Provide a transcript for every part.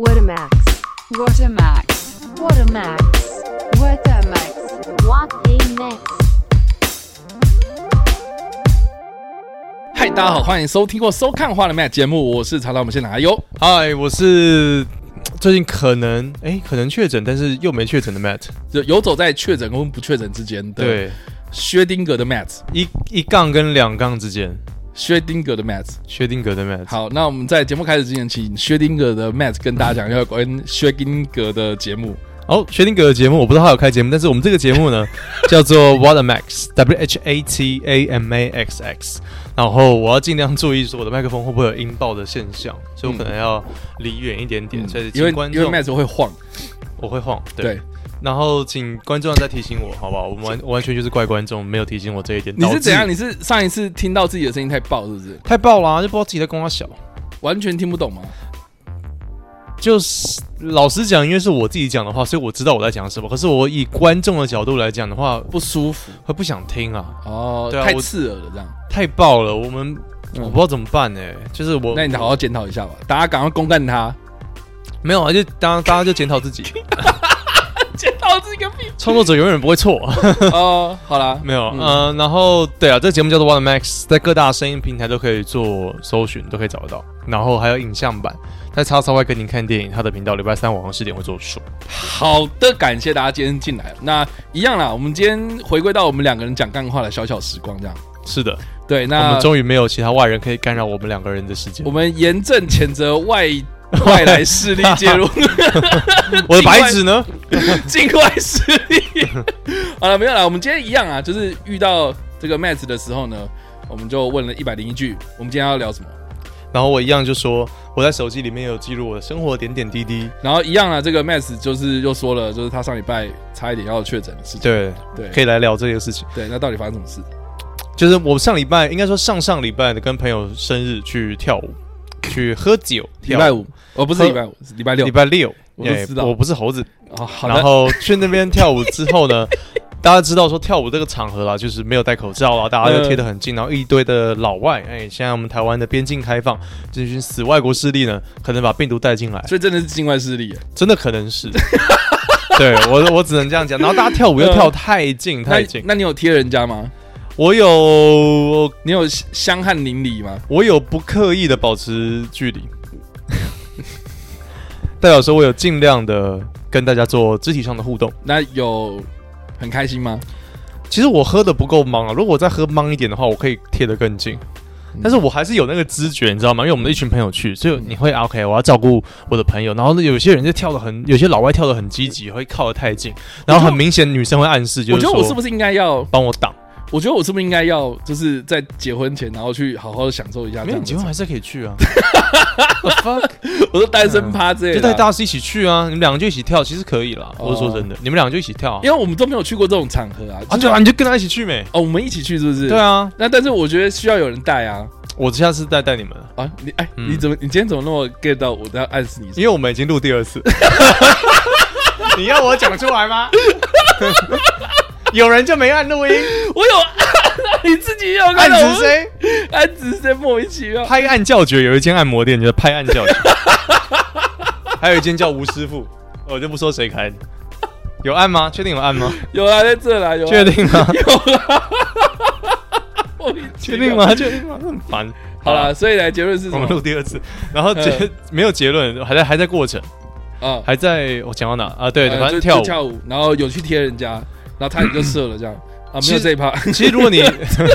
What a max. What a max. What a max. What a max. What a max！嗨，大家好，欢迎收听或收看《花的 Matt》节目，我是查到我们现场阿优。嗨，我是最近可能哎、可能确诊，但是又没确诊的 Matt。就游走在确诊跟不确诊之间的对，薛丁格的 Matt，一一杠跟两杠之间，薛定格的 Matt。薛定谔的 Matt。好，那我们在节目开始之前，请薛定格的 Matt 跟大家讲一下关于薛定格的节目。哦，薛定谔的节目我不知道他有开节目，但是我们这个节目呢 叫做 What a Max，W H A T A M A X X。然后我要尽量注意说我的麦克风会不会有音爆的现象，所以我可能要离远一点点。所以因为请观众因为 Matt 会晃，我会晃，对。对然后请观众再提醒我，好不好？我们完完全就是怪观众，没有提醒我这一点。你是怎样？你是上一次听到自己的声音太爆，是不是？太爆了、啊，就不知道自己在跟我小。完全听不懂吗？就是老实讲，因为是我自己讲的话，所以我知道我在讲什么。可是我以观众的角度来讲的话，不舒服会不想听啊，哦，太对啊我刺耳了，这样。太爆了。我们、嗯我不知道怎么办呢、就是我，那你好好检讨一下吧，大家赶快公干他。没有啊，就当大家就检讨自己，创作者永远不会错。哦，好啦，没有，嗯嗯、然后对啊，这个节目叫做 a Max，在各大声音平台都可以做搜寻，都可以找得到。然后还有影像版，在叉叉外跟您看电影，他的频道礼拜三晚上十点会做数。好的，感谢大家今天进来。那一样啦，我们今天回归到我们两个人讲干话的小小时光，这样。是的，对，那我们终于没有其他外人可以干扰我们两个人的时间我。们严正谴责外 外来势力介入，我的白纸呢？境外势力。好了，没有了，我们今天一样啊，就是遇到这个 Matt 的时候呢，我们就问了一百零一句，我们今天要聊什么？然后我一样就说，我在手机里面有记录我的生活点点滴滴。然后一样啊，这个 Matt 就是又说了，就是他上礼拜差一点要确诊的事情。对对，可以来聊这个事情。对，那到底发生什么事？就是我上礼拜，应该说上上礼拜的，跟朋友生日去跳舞，去喝酒。跳礼拜五，哦，不是礼拜五，是礼拜六。礼拜六，我不知道欸我不是猴子。哦，好的。然后去那边跳舞之后呢，大家知道说跳舞这个场合啦，就是没有戴口罩啊，大家就贴得很近，然后一堆的老外，哎，现在我们台湾的边境开放，这群死外国势力呢，可能把病毒带进来，所以真的是境外势力，真的可能是。对我，我只能这样讲。然后大家跳舞又跳太近太近，那你有贴人家吗？我有你有香汗淋漓吗？我有不刻意的保持距离，代表说我有尽量的跟大家做肢体上的互动。那有很开心吗？其实我喝的不够忙啊，如果我再喝忙一点的话，我可以贴得更近。但是我还是有那个知觉，你知道吗？因为我们一群朋友去，所以你会、啊、OK，我要照顾我的朋友。然后呢，有些人就跳的很，有些老外跳的很积极，会靠得太近，然后很明显女生会暗示，就是说我觉得我是不是应该要帮我挡？我觉得我是不是应该要就是在结婚前，然后去好好的享受一下这样？没有，你结婚还是可以去啊。我说单身趴之类的，就带大师一起去啊，你们两个就一起跳，其实可以啦。我是说真的，你们两个就一起跳啊，因为我们都没有去过这种场合啊。啊，对啊，你就跟他一起去没？哦，我们一起去是不是？对啊，那但是我觉得需要有人带啊。我下次再带你们啊，你哎，你怎么你今天怎么那么 get 到我在暗示你？因为我们已经录第二次，你要我讲出来吗？有人就没按录音，我有按，你自己有按指谁？按指谁？莫名其妙。拍案叫绝，有一间按摩店叫拍案叫绝，还有一间叫吴师傅，我就不说谁开的。有按吗？确定有按吗？有啊，在这啦，有。确定吗？有啊。确定吗？确定吗？很烦。好了，所以来结论是什么？我们录第二次，然后结没有结论，还在还在过程啊，还在我讲到哪啊？对，反正跳舞跳舞，然后有去贴人家，然后他也就射了这样啊，没有这一趴。其实如果你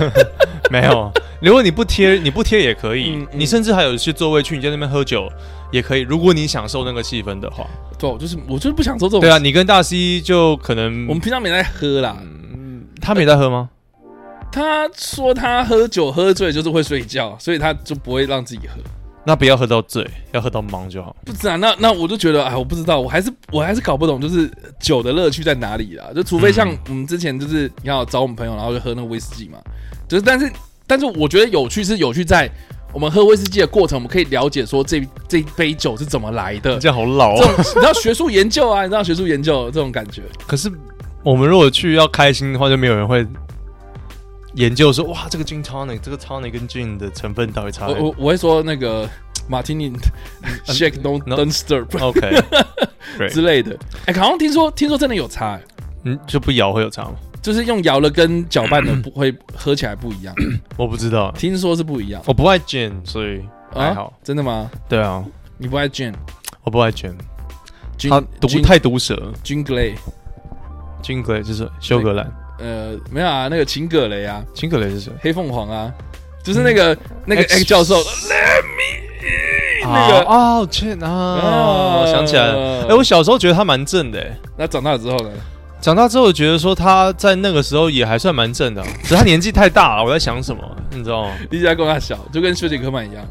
没有，如果你不贴，你不贴也可以，你甚至还有些座位去你在那边喝酒也可以。如果你享受那个气氛的话，对，就是我就是不享受这种。对啊，你跟大 C 就可能我们平常没在喝啦，嗯他没在喝吗？他说他喝酒喝醉就是会睡觉，所以他就不会让自己喝。那不要喝到醉，要喝到忙就好。不是啊，那那我就觉得，哎，我不知道，我还是我还是搞不懂，就是酒的乐趣在哪里啦？就除非像我们之前就是你要找我们朋友，然后就喝那个威士忌嘛。就是，但是但是我觉得有趣是有趣在我们喝威士忌的过程，我们可以了解说这这一杯酒是怎么来的。这样好老啊！你知道学术研究啊？你知道学术研究这种感觉。可是我们如果去要开心的话，就没有人会。研究说哇，这个 gin tonic，这个 tonic 跟 gin 的成分到底差？我我我会说那个 Martini shake don't don't stir OK，之类的。哎，好像听说听说真的有差，嗯，就不摇会有差吗？就是用摇了跟搅拌的不会喝起来不一样。我不知道，听说是不一样。我不爱 gin，所以还好。真的吗？对啊，你不爱 gin，我不爱 gin，它毒太毒舌。Jean Grey，Jean Grey 就是休格兰。呃，没有啊，那个秦葛雷啊，秦葛雷是谁？黑凤凰啊，就是那个那个 X 教授。Let me，那个哦，天啊，我想起来了。哎，我小时候觉得他蛮正的，哎，那长大之后呢？长大之后觉得说他在那个时候也还算蛮正的，只是他年纪太大了。我在想什么，你知道吗？一直在跟他小，就跟休杰克曼一样。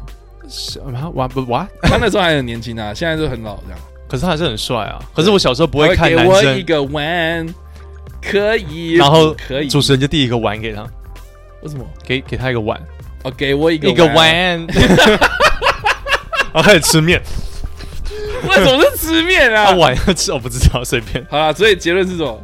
什么？玩不玩？他那时候还很年轻啊，现在就很老这样。可是他还是很帅啊。可是我小时候不会看男生。给我一个碗，可以。然后可以。主持人就递一个碗给他。为什么？给给他一个碗。哦，给我一个一个碗。然后开始吃面。为什么是吃面啊？他碗要吃，我不知道，随便。好了，所以结论是什么？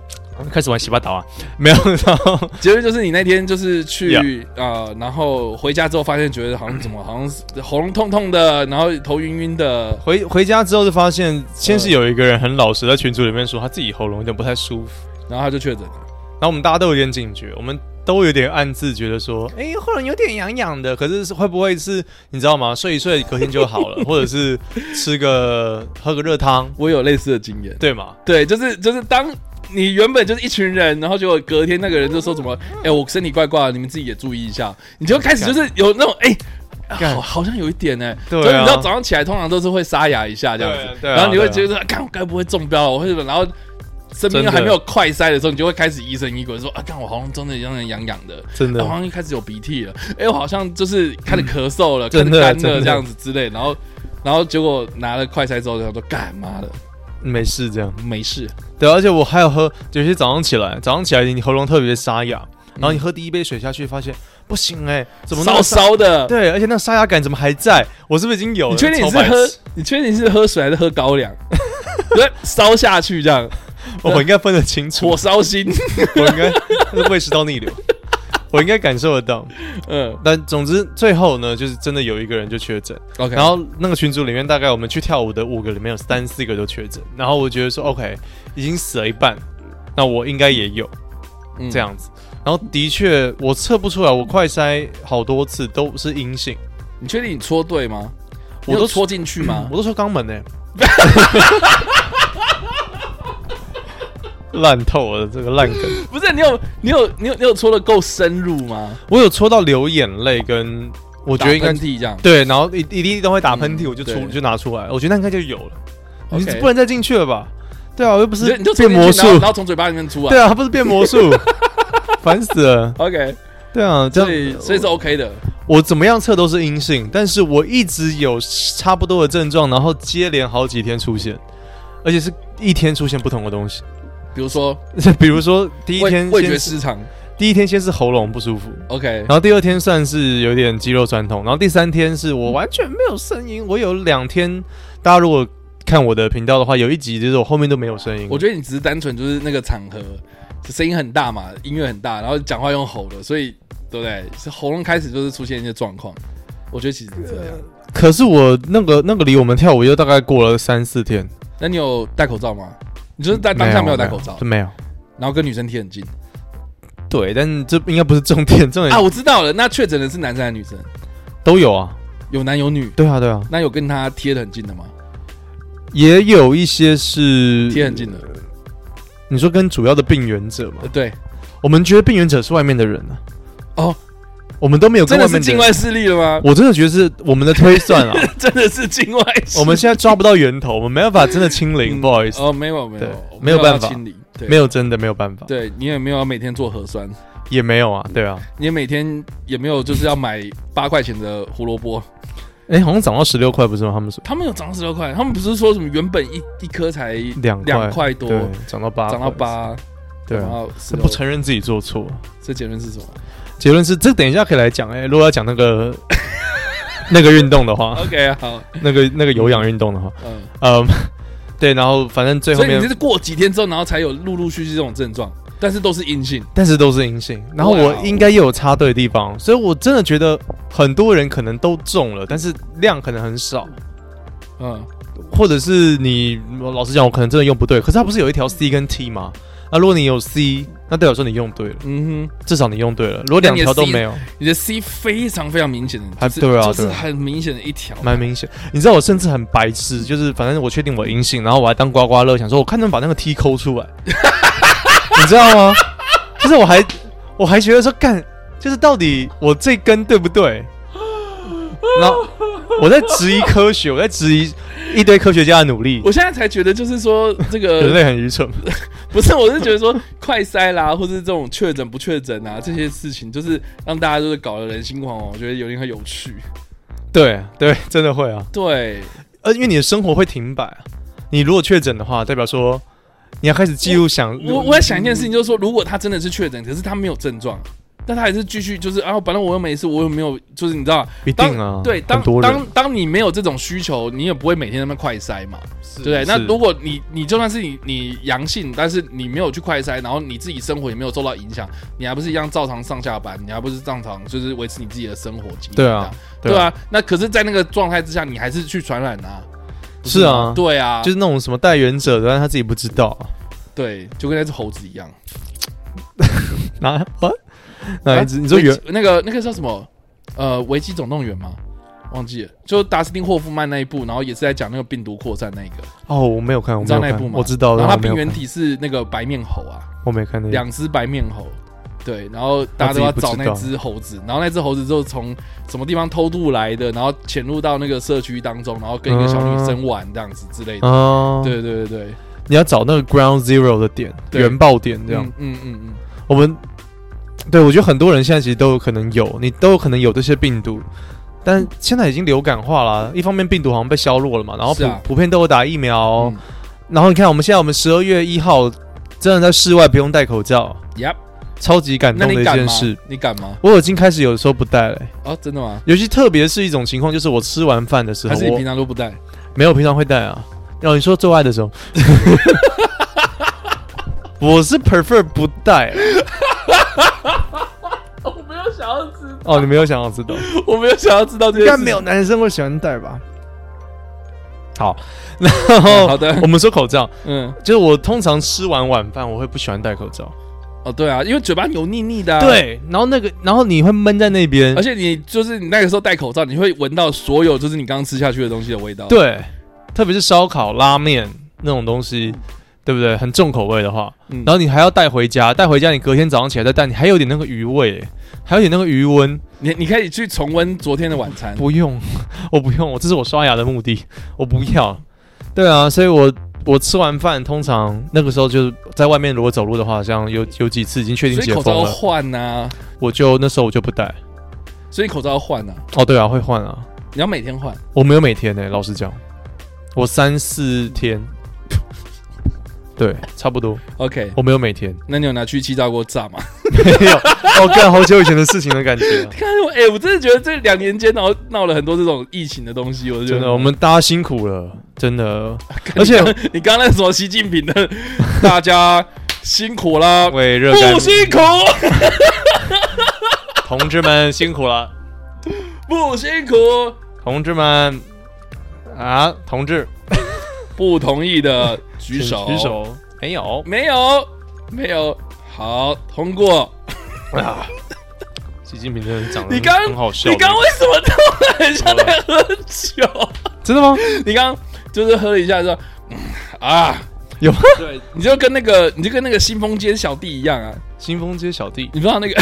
开始玩洗把刀啊？没有，然后结论就是你那天就是去啊 Yeah.、呃，然后回家之后发现觉得好像怎么好像是喉咙痛痛的，然后头晕晕的。回回家之后就发现，先是有一个人很老实在群组里面说他自己喉咙有点不太舒服，然后他就确诊了。然后我们大家都有点警觉，我们都有点暗自觉得说，哎，喉咙有点痒痒的。可是会不会是你知道吗？睡一睡隔天就好了，或者是吃个喝个热汤？我有类似的经验，对吗？对，就是就是当。你原本就是一群人，然后结果隔天那个人就说什么：“哎、欸，我身体怪怪的，你们自己也注意一下。”你就开始就是有那种哎、欸，好好像有一点呢。对、啊，所以你知道早上起来通常都是会沙哑一下这样子，对啊、然后你会觉得说：“看我该不会中标了？”我会然后身边还没有快塞的时候，你就会开始疑神疑鬼说：“啊，看我喉咙真的有点痒痒的，真的，好像一开始有鼻涕了，哎，我好像就是开始咳嗽了，开始干了这样子之类。”然后，然后结果拿了快塞之后，他说：“干妈的。”没事，这样没事。对，而且我还有喝，有些早上起来，早上起来你喉咙特别沙哑，然后你喝第一杯水下去，发现不行哎，怎么烧烧的？对，而且那个沙哑感怎么还在？我是不是已经有了？你确定你是喝？你确定你是喝水还是喝高粱？对，烧下去这样，我应该分得清楚。火烧心，我应该是胃食道逆流。我应该感受得到，嗯，但总之最后呢，就是真的有一个人就确诊，OK，然后那个群组里面大概我们去跳舞的五个里面有三四个都确诊，然后我觉得说 OK，已经死了一半，那我应该也有这样子，然后的确我测不出来，我快筛好多次都是阴性，你确定你戳对吗？我都戳进去吗？我都戳肛门呢。烂透了，这个烂梗。不是你有你有你有你有戳的够深入吗？我有戳到流眼泪，跟我觉得应该这样。对，然后一一滴都会打喷嚏，我就出就拿出来，我觉得那应该就有了，你不能再进去了吧？对啊，我又不是变魔术，然后从嘴巴里面出来，对啊，它不是变魔术，烦死了。OK，对啊，这样所以是 OK 的，我怎么样测都是阴性，但是我一直有差不多的症状，然后接连好几天出现，而且是一天出现不同的东西。比如说，比如说第一天味觉失常，第一天先是喉咙不舒服，OK，然后第二天算是有点肌肉酸痛，然后第三天是我完全没有声音。我有两天，大家如果看我的频道的话，有一集就是我后面都没有声音。我觉得你只是单纯就是那个场合声音很大嘛，音乐很大，然后讲话用吼的，所以对不对？是喉咙开始就是出现一些状况。我觉得其实是这样。可是我那个那个离我们跳舞又大概过了三四天。那你有戴口罩吗？你就是在当下没有戴口罩，没有，然后跟女生贴很近，对，但这应该不是重点，重点 啊，我知道了，那确诊的是男生还是女生？都有啊，有男有女，对啊，对啊，那有跟他贴的很近的吗？也有一些是贴很近的，你说跟主要的病原者吗？对，我们觉得病原者是外面的人呢，哦。我们都没有跟外面真的是境外势力了吗？我真的觉得是我们的推算啊，真的是境外势力。我们现在抓不到源头，我们没办法真的清零，不好意思。哦，没有没有，没有办法清零，没有真的没有办法。对你也没有每天做核酸，也没有啊，对啊，你也每天也没有就是要买八块钱的胡萝卜，哎，好像涨到十六块不是吗？他们说他们有涨到十六块，他们不是说什么原本一一颗才两两块多，涨到八，涨到八，对啊，不承认自己做错，这结论是什么？结论是，这等一下可以来讲哎、欸。如果要讲那个 那个运动的话，OK，好，那个那个有氧运动的话，嗯嗯，对，然后反正最后面，所以你是过几天之后，然后才有陆陆续续这种症状。但是都是阴性。但是都是阴性。然后我应该又有插队的地方，所以我真的觉得很多人可能都中了，但是量可能很少。嗯，或者是你老实讲，我可能真的用不对。可是它不是有一条 C 跟 T 吗？那如果你有 C，那代表说你用对了。嗯哼，至少你用对了。如果两条都没有，你的 C 非常非常明显的，还对啊，就是很明显的一条，蛮明显。你知道我甚至很白痴，就是反正我确定我阴性，然后我还当刮刮乐，想说我看能把那个 T 抠出来，你知道吗？就是我还我还觉得说干，就是到底我这根对不对？然后 我在质疑科学，我在质疑。一堆科学家的努力，我现在才觉得，就是说这个 人类很愚蠢。不是，我是觉得说快筛啦，或是这种确诊不确诊啊，这些事情，就是让大家就是搞得人心惶惶。我觉得有点很有趣。对对，真的会啊。对，呃，因为你的生活会停摆啊。你如果确诊的话，代表说你要开始记录想。我我，我在想一件事情，就是说，如果他真的是确诊，可是他没有症状。但他还是继续，就是啊，反正我又没事，我又没有，就是你知道，一定啊，对，当当当你没有这种需求，你也不会每天那么快筛嘛，对不对？那如果你你就算是你你阳性，但是你没有去快筛，然后你自己生活也没有受到影响，你还不是一样照常上下班，你还不是照常就是维持你自己的生活？对啊，对啊。那可是，在那个状态之下，你还是去传染啊？是啊，对啊，就是那种什么带原者的，但他自己不知道。对，就跟那只猴子一样。拿啊？那一只？你说原那个那个叫什么？呃，危机总动员吗？忘记了，就达斯汀霍夫曼那一部，然后也是在讲那个病毒扩散那一个。哦，我没有看，我知道那一部吗？我知道。然后它病原体是那个白面猴啊，我没看那两只白面猴。对，然后大家都要找那只猴子，然后那只猴子就从什么地方偷渡来的，然后潜入到那个社区当中，然后跟一个小女生玩这样子之类的。哦，对对对对，你要找那个 Ground Zero 的点，原爆点这样。嗯嗯嗯，我们。对，我觉得很多人现在其实都有可能有，你都有可能有这些病毒，但现在已经流感化了。一方面病毒好像被削弱了嘛，然后普、啊、普遍都有打疫苗，嗯、然后你看我们现在我们十二月一号真的在室外不用戴口罩，Yep，超级感动的一件事。你敢吗？我已经开始有的时候不戴了、欸。哦，真的吗？尤其特别是一种情况，就是我吃完饭的时候，还是你平常都不戴？没有，平常会戴啊。然后你说做爱的时候，我是 prefer 不戴。我没有想要知道。哦，你没有想要知道，我没有想要知道这些，应该没有男生会喜欢戴吧？好，然后好的，我们说口罩，嗯，就是我通常吃完晚饭，我会不喜欢戴口罩。哦，对啊，因为嘴巴油腻腻的、啊，对，然后那个，然后你会闷在那边，而且你就是你那个时候戴口罩，你会闻到所有就是你刚刚吃下去的东西的味道，对，特别是烧烤、拉面那种东西。对不对？很重口味的话，嗯、然后你还要带回家，带回家你隔天早上起来再带，你还有点那个余味，还有点那个余温。你你可以去重温昨天的晚餐。不用，我不用，我这是我刷牙的目的，我不要。对啊，所以我我吃完饭通常那个时候就是在外面，如果走路的话，像有有几次已经确定解封了，口罩要换啊。我就那时候我就不戴，所以口罩要换啊。哦，对啊，会换啊。你要每天换？我没有每天呢、欸，老实讲，我三四天。对，差不多。OK，我没有每天。那你有拿去气炸锅炸吗？没有，我干好久以前的事情的感觉。看我，哎，我真的觉得这两年间，然后闹了很多这种疫情的东西。我觉得我们大家辛苦了，真的。而且你刚刚那什么习近平的，大家辛苦了，为热不辛苦，同志们辛苦了，不辛苦，同志们啊，同志。不同意的举手，举手。没有，没有，没有。好，通过。啊，习近平真的长得你刚很好笑。你刚为什么突然像在喝酒？真的吗？你刚就是喝了一下，说啊，有吗？对，你就跟那个，你就跟那个新丰街小弟一样啊。新丰街小弟，你知道那个？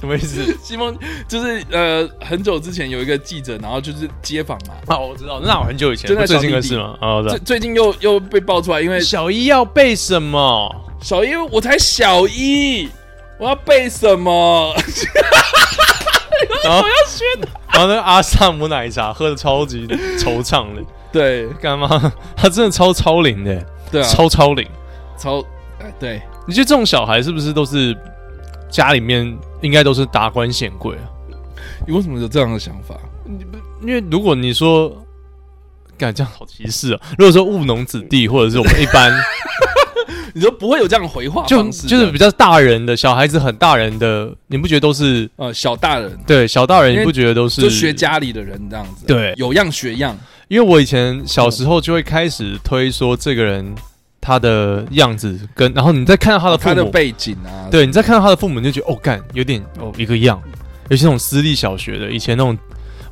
什么意思？西蒙就是呃，很久之前有一个记者，然后就是街访嘛。啊，我知道，那我很久以前，就在最近的事吗？啊，最最近又又被爆出来，因为小一要背什么？小一我才小一，我要背什么？然后我要学，然后那个阿萨姆奶茶喝的超级惆怅的，对，干嘛？他真的超超龄的，对啊，超超龄，超哎，对，你觉得这种小孩是不是都是家里面？应该都是达官显贵啊！你为什么有这样的想法？你不因为如果你说，干这样好歧视啊！如果说务农子弟或者是我们一般 你说不会有这样的回话就方式就是比较大人的小孩子很大人的，你不觉得都是呃小大人，对小大人？你不觉得都是就学家里的人这样子，对有样学样。因为我以前小时候就会开始推说这个人他的样子跟，然后你再看到他的父母，他的背景啊，对你再看到他的父母，你就觉得哦，干有点哦一个样。尤其那种私立小学的，以前那种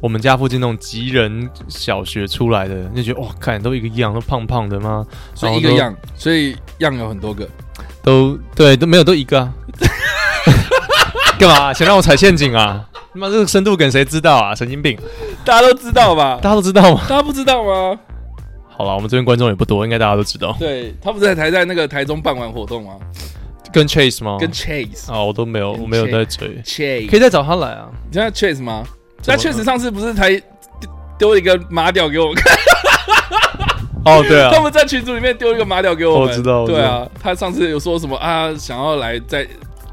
我们家附近那种吉人小学出来的，你就觉得哇，看都一个样，都胖胖的吗？所以一个样，所以样有很多个，都对，都没有都一个啊。干嘛想让我踩陷阱啊？他妈这个深度梗谁知道啊？神经病！大家都知道吧？大家都知道吗？大家不知道吗？好了，我们这边观众也不多，应该大家都知道。对，他不是在台在那个台中办完活动吗？跟 Chase 吗？跟 Chase 啊，我都没有，我没有在追。Chase 可以再找他来啊？你知道 Chase 吗？那确实上次不是才丢一个马屌给我们看？哦，对啊，他们在群组里面丢一个马屌给我们。我知道。对啊，他上次有说什么啊？想要来再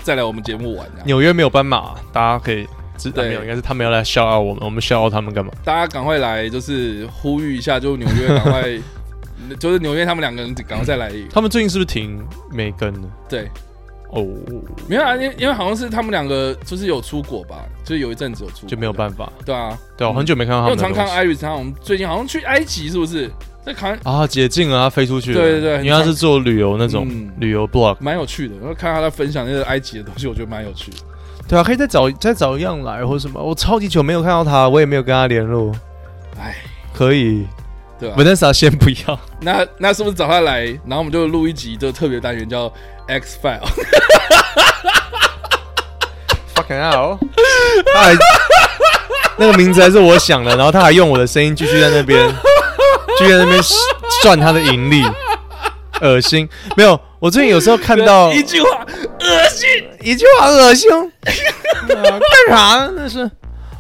再来我们节目玩。纽约没有斑马，大家可以。对，没有，应该是他们要来 shout out 我们，我们 shout out 他们干嘛？大家赶快来，就是呼吁一下，就纽约赶快，就是纽约他们两个人赶快再来。他们最近是不是停没更了？对，哦，没有啊，因因为好像是他们两个就是有出国吧，就是有一阵子有出国，就没有办法。对啊，对啊，很久没看到他们。因为常看 Iris，他们最近好像去埃及，是不是？在看啊，解禁了，他飞出去了。对对对，因为他是做旅游那种旅游 blog，蛮有趣的。然后看他在分享那个埃及的东西，我觉得蛮有趣的。对啊，可以再找再找一样来或者什么。我超级久没有看到他，我也没有跟他联络。哎，可以，对吧？Vanessa 先不要。那那是不是找他来，然后我们就录一集的特别单元叫 X File。Fucking hell！他还那个名字还是我想的，然后他还用我的声音继续在那边，继续在那边 赚他的盈利。恶心，没有。我最近有时候看到 一句话，恶心，一句话恶心，干啥呢？那是。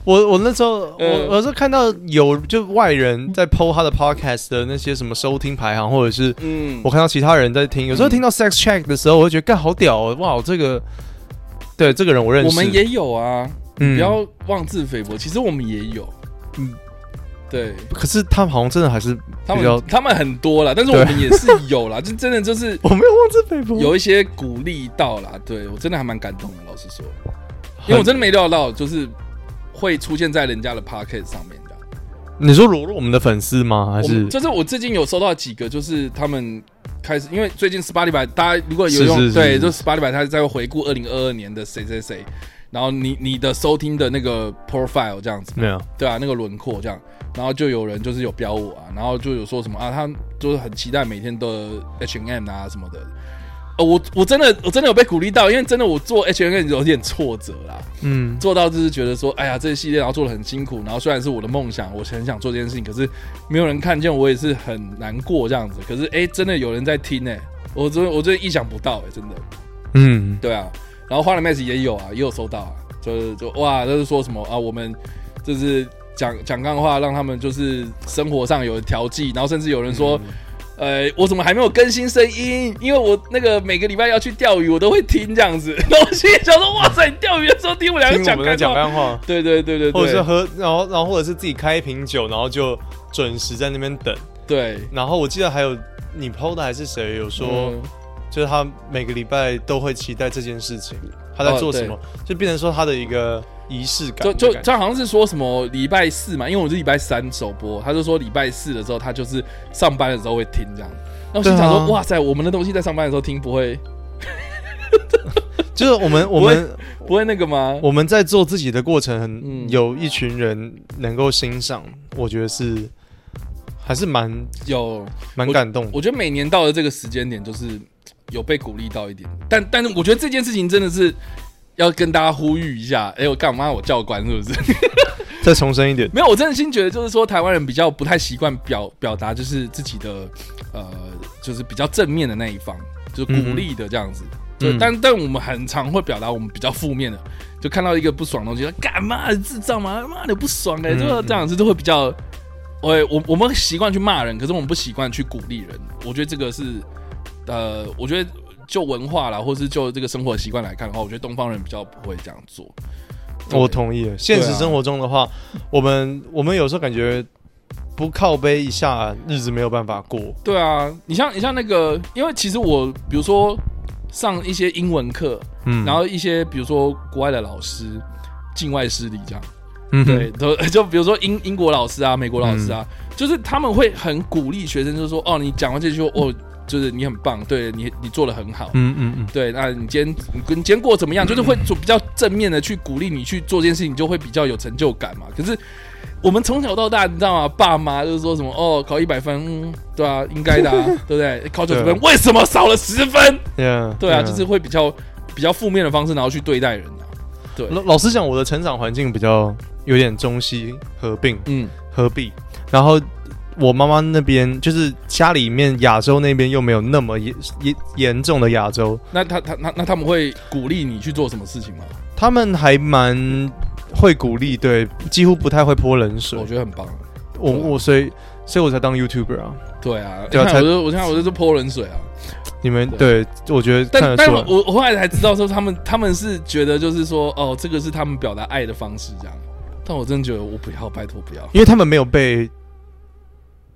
我，我那时候，我有时候看到有就外人在 PO 他的 podcast 的那些什么收听排行，或者是，嗯，我看到其他人在听，有时候听到 sex check 的时候，我会觉得干好屌哦，哇，这个，对，这个人我认识，我们也有啊，嗯，不要妄自菲薄，其实我们也有，嗯。对，可是他们好像真的还是他们他们很多啦，但是我们也是有啦，就真的就是 我没有妄自菲薄，有一些鼓励到啦，对我真的还蛮感动的，老实说，因为我真的没料到就是会出现在人家的 podcast 上面的。你说裸露我们的粉丝吗？还是？就是我最近有收到几个，就是他们开始，因为最近 Spotify 大家如果有用，对，就 Spotify 他在回顾二零二二年的谁谁谁，然后你你的收听的那个 profile 这样子，没有，对啊，那个轮廓这样。然后就有人就是有标我啊，然后就有说什么啊，他就是很期待每天的 H&M 啊什么的。呃，我我真的我真的有被鼓励到，因为真的我做 H&M 有点挫折啦。嗯，做到就是觉得说，哎呀，这个系列然后做的很辛苦，然后虽然是我的梦想，我很想做这件事情，可是没有人看见，我也是很难过这样子。可是哎，真的有人在听哎，我真我真的意想不到哎，真的。嗯，对啊。然后花了 Max 也有啊，也有收到啊，就是就哇，就是说什么啊，我们就是。讲讲干话，让他们就是生活上有调剂，然后甚至有人说，嗯、呃，我怎么还没有更新声音？因为我那个每个礼拜要去钓鱼，我都会听这样子。然后我心里想说，哇塞，你钓鱼的时候听我两个讲干话，话对对对对，对，或者是喝，然后然后或者是自己开一瓶酒，然后就准时在那边等。对，然后我记得还有你 PO 的还是谁有说，嗯、就是他每个礼拜都会期待这件事情，他在做什么，哦、就变成说他的一个。仪式感，就就他好像是说什么礼拜四嘛，因为我是礼拜三首播，他就说礼拜四的时候他就是上班的时候会听这样。那我心想说，啊、哇塞，我们的东西在上班的时候听不会，就是我们我们不会那个吗？我们在做自己的过程，很有一群人能够欣赏，我觉得是还是蛮有蛮感动。我觉得每年到了这个时间点，就是有被鼓励到一点，但但是我觉得这件事情真的是。要跟大家呼吁一下，哎、欸，我干嘛？我教官是不是？再重申一点，没有，我真的心觉得就是说，台湾人比较不太习惯表表达，就是自己的呃，就是比较正面的那一方，就是鼓励的这样子。对、嗯，但但我们很常会表达我们比较负面的，就看到一个不爽的东西，干嘛智障吗？妈的不爽哎、欸，就这样子都会比较，我我我们习惯去骂人，可是我们不习惯去鼓励人。我觉得这个是，呃，我觉得。就文化啦，或是就这个生活习惯来看的话，我觉得东方人比较不会这样做。我同意。现实生活中的话，啊、我们我们有时候感觉不靠背一下，日子没有办法过。对啊，你像你像那个，因为其实我比如说上一些英文课，嗯，然后一些比如说国外的老师，境外势力这样，嗯，对，都就比如说英英国老师啊，美国老师啊，嗯、就是他们会很鼓励学生，就是说，哦，你讲完这句话，哦。就是你很棒，对你你做的很好，嗯嗯嗯，对，那你今天你跟你今天过怎么样？就是会做比较正面的去鼓励你去做这件事情，你就会比较有成就感嘛。可是我们从小到大，你知道吗？爸妈就是说什么哦，考一百分，嗯，对啊，应该的，啊，对不对？考九十分，为什么少了十分？对啊，对啊，就是会比较比较负面的方式，然后去对待人啊。对，老老实讲，我的成长环境比较有点中西合并，嗯，合璧，然后。我妈妈那边就是家里面亚洲那边又没有那么严严严重的亚洲，那他他那那他们会鼓励你去做什么事情吗？他们还蛮会鼓励，对，几乎不太会泼冷水。我觉得很棒。我我所以所以我才当 YouTuber 啊。对啊，对啊，才我我现在我就是泼冷水啊。你们对，对，我觉得但但我我后来才知道说他们他们是觉得就是说哦，这个是他们表达爱的方式这样。但我真的觉得我不要，拜托不要，因为他们没有被。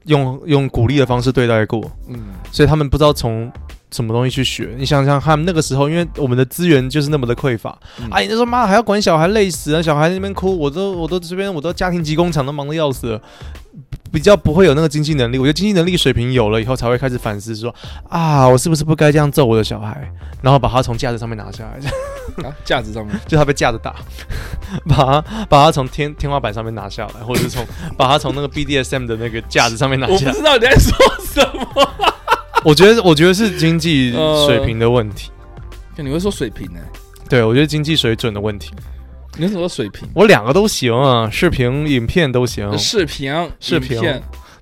用用鼓励的方式对待过，嗯，所以他们不知道从什么东西去学。你想想，他们那个时候，因为我们的资源就是那么的匮乏，阿姨就说：“妈，还要管小孩，累死了，小孩那边哭，我都我都这边我都家庭级工厂都忙得要死了。”比较不会有那个经济能力，我觉得经济能力水平有了以后，才会开始反思说啊，我是不是不该这样揍我的小孩，然后把他从架子上面拿下来。啊，架子上面，就他被架子打，把他把他从天天花板上面拿下来，或者是从把他从那个 BDSM 的那个架子上面拿下来。我不知道你在说什么。我觉得，我觉得是经济水平的问题。呃、你会说水平呢、欸？对，我觉得经济水准的问题。你什么水平？我两个都行啊，视频、影片都行。视频、视频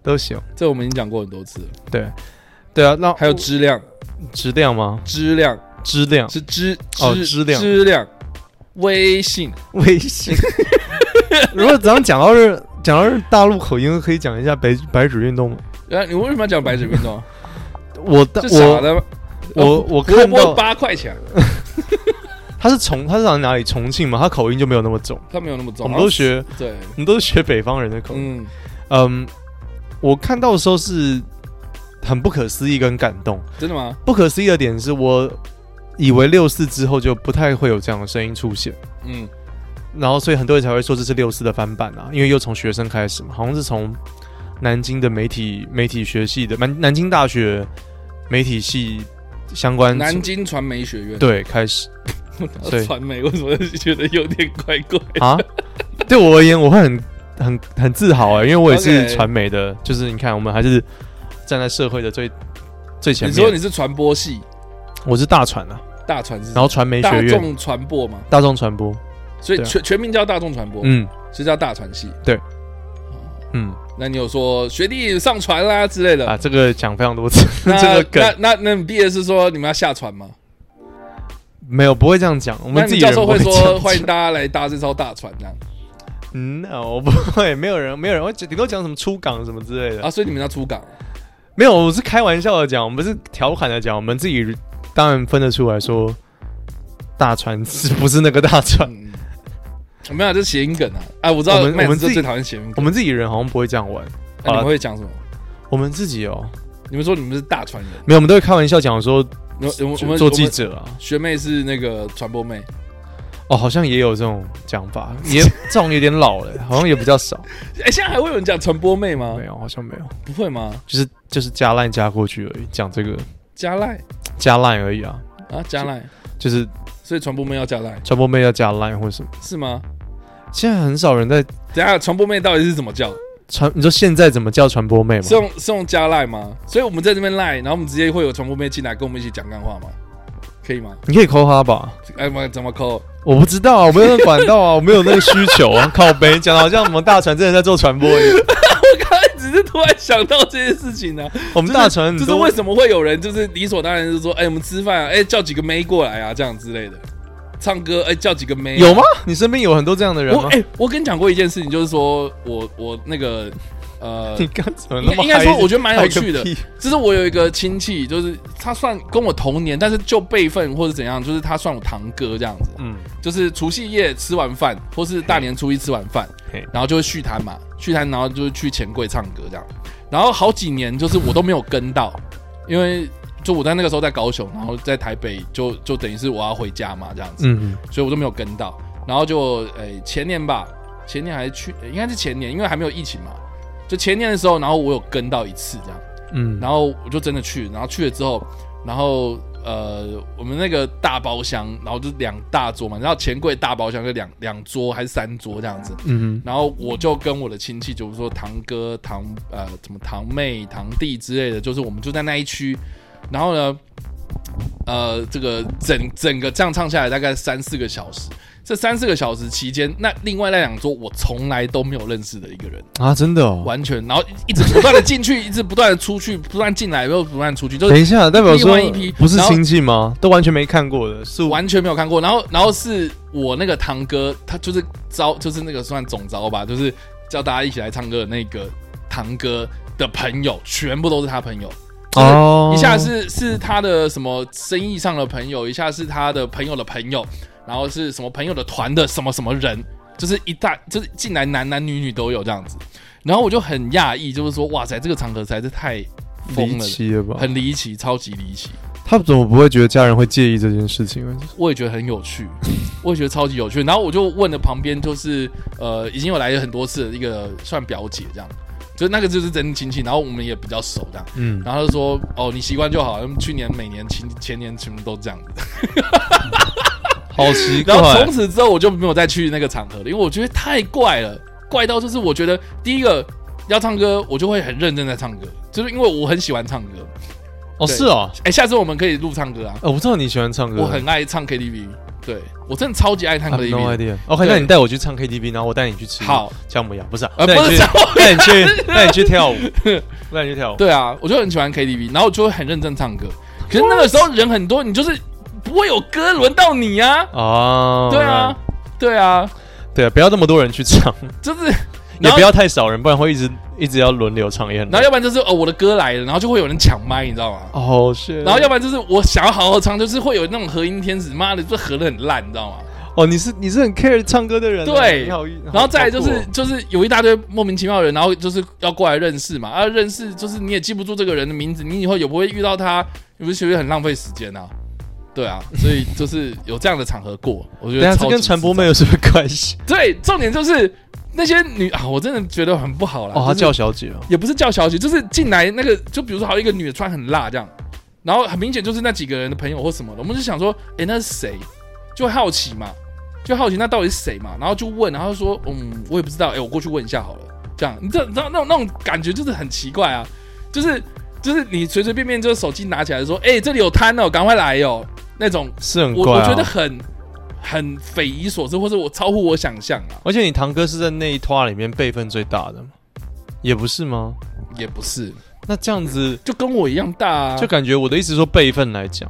都行，这我们已经讲过很多次了。对，对啊，那还有质量，质量吗？质量，质量是质哦，质量，质量。微信，微信。如果咱们讲到是讲到是大陆口音，可以讲一下白白纸运动吗？哎，你为什么要讲白纸运动？我我我我看到八块钱。他是重，他是从哪里？重庆嘛，他口音就没有那么重。他没有那么重。我们都学，对，我们都是学北方人的口音。嗯，嗯，我看到的时候是很不可思议跟感动。真的吗？不可思议的点是我以为六四之后就不太会有这样的声音出现。嗯，然后所以很多人才会说这是六四的翻版啊，因为又从学生开始嘛，好像是从南京的媒体媒体学系的南南京大学媒体系相关南京传媒学院对开始。对，传媒为什么觉得有点怪怪啊？对我而言，我会很很很自豪啊，因为我也是传媒的，就是你看，我们还是站在社会的最最前面。你说你是传播系，我是大传啊，大传是，然后传媒学院，大众传播嘛，大众传播，所以全全名叫大众传播，嗯，是叫大传系，对，嗯，那你有说学弟上船啦之类的？啊？这个讲非常多次，这个梗，那那那你毕业是说你们要下船吗？没有，不会这样讲。我们自己教授会说欢迎大家来搭这艘大船，这样。嗯，no, 不会，没有人，没有人会顶多讲什么出港什么之类的啊。所以你们要出港？没有，我是开玩笑的讲，我们是调侃的讲。我们自己当然分得出来说，大船是不是那个大船？嗯、没有，这是谐音梗啊！哎，我知道，我们我们最讨厌谐音梗。我们自己人好像不会这样玩。你们会讲什么？我们自己哦，你们说你们是大船人？没有，我们都会开玩笑讲说。我我们做记者啊，学妹是那个传播妹，哦，好像也有这种讲法，也这种有点老了，好像也比较少。哎，现在还会有人讲传播妹吗？没有，好像没有，不会吗？就是就是加 line 加过去而已，讲这个加 line 加 line 而已啊啊，加 line 就是，所以传播妹要加 line，传播妹要加 line 或什么？是吗？现在很少人在。等下传播妹到底是怎么叫？传你说现在怎么叫传播妹吗？是用是用加 line 吗？所以我们在这边 line，然后我们直接会有传播妹进来跟我们一起讲干话吗？可以吗？你可以抠他吧？哎，我怎么抠？我不知道啊，我没有那个管道啊，我没有那个需求啊。靠北讲的好像我们大船真的在做传播一样。我刚才只是突然想到这件事情呢、啊。我们大船就是为什么会有人就是理所当然就是说，哎，我们吃饭啊，哎，叫几个妹过来啊，这样之类的。唱歌，哎，叫几个妹、啊？有吗？你身边有很多这样的人吗？哎，我跟你讲过一件事情，就是说我我那个呃，你刚怎么那么应该说我觉得蛮有趣的就是我有一个亲戚，就是他算跟我同年，但是就辈分或者怎样，就是他算我堂哥这样子。嗯，就是除夕夜吃完饭，或是大年初一吃完饭，然后就会续摊嘛，续摊，然后就是去钱柜唱歌这样。然后好几年就是我都没有跟到，因为就我在那个时候在高雄，然后在台北就就等于是我要回家嘛这样子，嗯，所以我都没有跟到。然后就诶、欸、前年吧，前年还是去，应该是前年，因为还没有疫情嘛。就前年的时候，然后我有跟到一次这样，嗯，然后我就真的去，然后去了之后，然后呃，我们那个大包厢，然后就两大桌嘛，然后钱柜大包厢就两两桌还是三桌这样子，嗯然后我就跟我的亲戚，就是说堂哥、堂呃什么堂妹、堂弟之类的，就是我们就在那一区，然后呢，呃，这个整整个这样唱下来大概三四个小时。这三四个小时期间，那另外那两桌我从来都没有认识的一个人，啊，真的哦。完全，然后一直不断的进去，一直不断的出去，不断进来又不断出去，就等一下，代表说一批不是亲戚吗？都完全没看过的，是完全没有看过。然后，然后是我那个堂哥，他就是招，就是那个算总招吧，就是叫大家一起来唱歌的那个堂哥的朋友，全部都是他朋友。就是哦，一下是是他的什么生意上的朋友，一下是他的朋友的朋友，然后是什么朋友的团的什么什么人，就是一大就是进来男男女女都有这样子。然后我就很讶异，就是说哇塞，这个场合实在是太疯离了，奇了吧？很离奇，超级离奇。他怎么不会觉得家人会介意这件事情呢？我也觉得很有趣，我也觉得超级有趣。然后我就问了旁边，就是呃，已经有来了很多次的一个算表姐这样，就那个就是真亲戚，然后我们也比较熟这样。嗯，然后他就说：“哦，你习惯就好。去年、每年、前前年全部都这样子。好奇怪然。后从此之后，我就没有再去那个场合了，因为我觉得太怪了，怪到就是我觉得第一个要唱歌，我就会很认真在唱歌，就是因为我很喜欢唱歌。哦，是哦，哎，下次我们可以录唱歌啊！哦，我知道你喜欢唱歌，我很爱唱 KTV，对我真的超级爱唱 no KTV。idea。OK，那你带我去唱 KTV，然后我带你去吃好，姜母鸭，不是啊，不是姜母带你去，带你去跳舞，带你去跳舞。对啊，我就很喜欢 KTV，然后就会很认真唱歌。可是那个时候人很多，你就是不会有歌轮到你啊。哦，对啊，对啊，对啊，不要那么多人去唱，就是，也不要太少人，不然会一直一直要轮流唱，也很累。然后要不然就是哦我的歌来了，然后就会有人抢麦，你知道吗？哦，是。然后要不然就是我想要好好唱，就是会有那种和音天使，妈的，就合的很烂，你知道吗？哦，你是你是很 care 唱歌的人啊，对然后再来就是哦就是有一大堆莫名其妙的人，然后就是要过来认识嘛，啊，认识就是你也记不住这个人的名字，你以后也不会遇到他，你不是觉得很浪费时间啊？对啊，所以就是有这样的场合过，我觉得这得跟传播妹有什么关系？对，重点就是那些女啊，我真的觉得很不好啦。哦，她叫小姐哦，也不是叫小姐，就是进来那个，就比如说好一个女的穿很辣这样，然后很明显就是那几个人的朋友或什么的，我们就想说，哎，那是谁？就好奇嘛，就好奇那到底是谁嘛，然后就问，然后就说，嗯，我也不知道，哎，我过去问一下好了。这样，你知道，你知道那种那种感觉就是很奇怪啊，就是就是你随随便便就是手机拿起来说，哎，这里有摊哦，赶快来哦，那种，是很怪啊我觉得很很匪夷所思，或者我超乎我想象啊，而且你堂哥是在那一拖里面辈分最大的吗？也不是吗？也不是，那这样子就跟我一样大啊，就感觉我的意思说辈分来讲，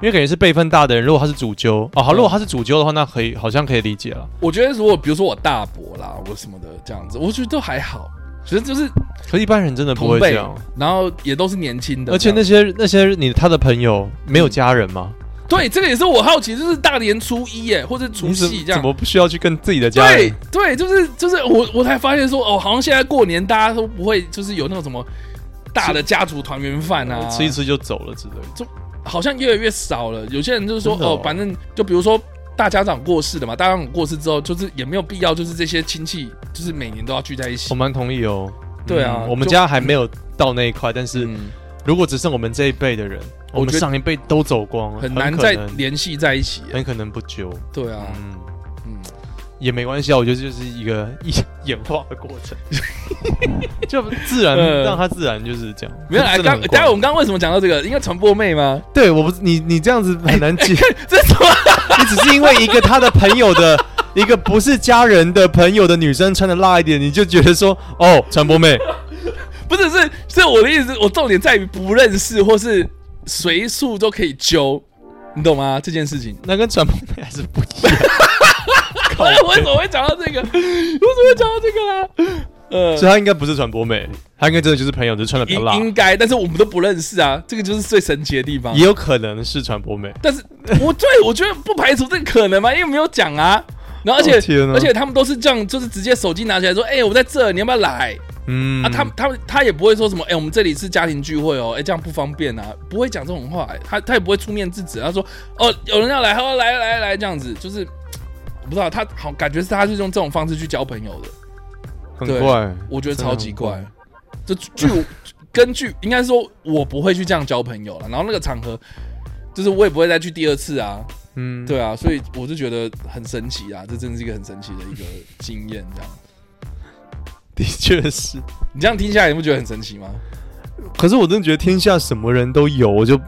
因为感觉是辈分大的人，如果他是主揪哦，好，嗯如果他是主揪的话，那可以好像可以理解了。我觉得如果比如说我大伯啦，我什么的这样子，我觉得都还好，觉得就是可一般人真的不同会这样，，然后也都是年轻的，而且那些那些你他的朋友没有家人吗？对这个也是我好奇，就是大年初一耶，或者除你怎夕这样，怎么不需要去跟自己的家对人？对对，就是就是我我才发现说哦，好像现在过年大家都不会就是有那种什么大的家族团圆饭啊，吃一吃就走了之类的。好像越来越少了。有些人就是说真的哦哦，反正就比如说大家长过世的嘛，大家长过世之后，就是也没有必要，就是这些亲戚就是每年都要聚在一起我。蛮同意哦。对啊嗯我们家还没有到那一块，但是嗯，如果只剩我们这一辈的人，我们上一辈都走光了，很难再联系在一起。很可能不久。对啊，嗯，嗯，也没关系啊，我觉得就是一个一演化的过程，就自然呃让它自然就是这样。没有来刚，真的很怪等下我们刚刚为什么讲到这个？因为传播妹吗？对，我不是你你这样子很难解，这是什么？你只是因为一个他的朋友的 一个不是家人的朋友的女生穿的辣一点，你就觉得说哦，传播妹。不是，是是我的意思，我重点在于不认识或是随处都可以揪，你懂吗？这件事情，那跟传播妹还是不一样。我为什么会讲到这个？我怎么会讲到这个啦？呃，所以他应该不是传播妹，他应该真的就是朋友，只是穿的比较辣。应应该，但是我们都不认识啊，这个就是最神奇的地方。也有可能是传播妹，但是我对我觉得不排除这个可能嘛，因为没有讲啊。然后而且、而且他们都是这样，就是直接手机拿起来说：“哎、我在这，你要不要来？”嗯啊，他他他也不会说什么：“哎、我们这里是家庭聚会哦，哎，这样不方便啊。”不会讲这种话、哎他他也不会出面制止。他说：“哦，有人要来，他说来来来，这样子。”就是我不知道他好感觉是他是用这种方式去交朋友的。怪，我觉得超级怪。就据根据应该说，我不会去这样交朋友了。然后那个场合，就是我也不会再去第二次啊。嗯，对啊，所以我就觉得很神奇啊，这真的是一个很神奇的一个经验。这样，的确是。你这样听下来，你不觉得很神奇吗？可是我真的觉得天下什么人都有，我就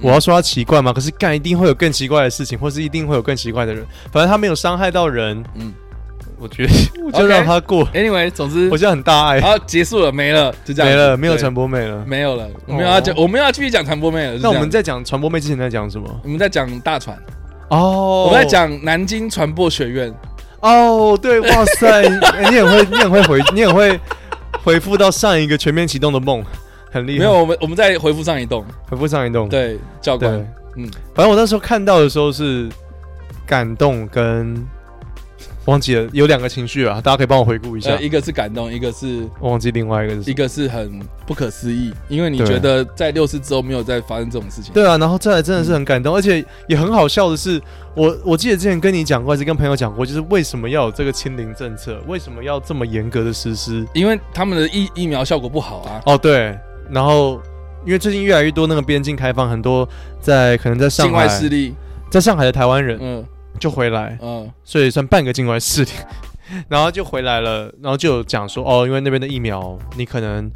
我要说他奇怪吗？可是干一定会有更奇怪的事情，或是一定会有更奇怪的人。反正他没有伤害到人，嗯我觉得我就让他过。，Anyway，总之我，现在很大爱，好，结束了，没了，就这样子，没了，没有对传播妹了。没有了，我们要讲，我们要继续讲传播妹了。那我们在讲传播妹之前在讲什么？我们在讲大船，哦我们在讲南京传播学院。哦，对，哇塞，欸你很会，你很会回，你很会回复到上一个全面启动的梦，很厉害。没有，我们我们再回复上一栋，回复上一栋。对，教官，，嗯，反正我那时候看到的时候是感动跟忘记了，有两个情绪啊，大家可以帮我回顾一下呃，。一个是感动，一个是我忘记另外一个是一个是很不可思议，因为你觉得在六四之后没有再发生这种事情。对啊，然后再来真的是很感动，而且也很好笑的是，我我记得之前跟你讲过，还是跟朋友讲过，就是为什么要有这个清零政策，为什么要这么严格的实施？因为他们的疫疫苗效果不好啊，哦，对，然后因为最近越来越多那个边境开放，很多在可能在上海境外势力，在上海的台湾人嗯就回来，嗯。所以算半个境外试点，然后就回来了，然后就有讲说哦，因为那边的疫苗你可能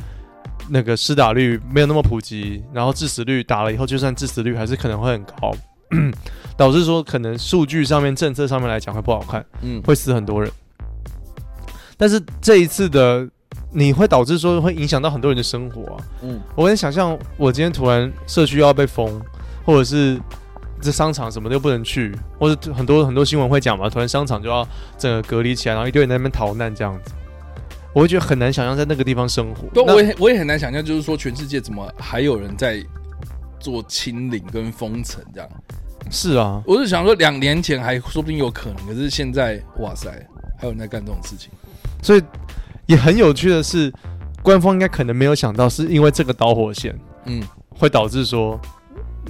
那个施打率没有那么普及，然后致死率打了以后，就算致死率还是可能会很高，导致说可能数据上面、政策上面来讲会不好看，嗯，会死很多人。但是这一次的你会导致说会影响到很多人的生活啊。嗯。我能想象，我今天突然社区要被封，或者是这商场什么都不能去，或者很多很多新闻会讲嘛，突然商场就要整个隔离起来，然后一堆人在那边逃难这样子，我会觉得很难想象在那个地方生活。对，我也我也很难想象，就是说全世界怎么还有人在做清零跟封城这样。是啊，我是想说，两年前还说不定有可能，可是现在，哇塞，还有人在干这种事情。所以也很有趣的是，官方应该可能没有想到，是因为这个导火线嗯会导致说，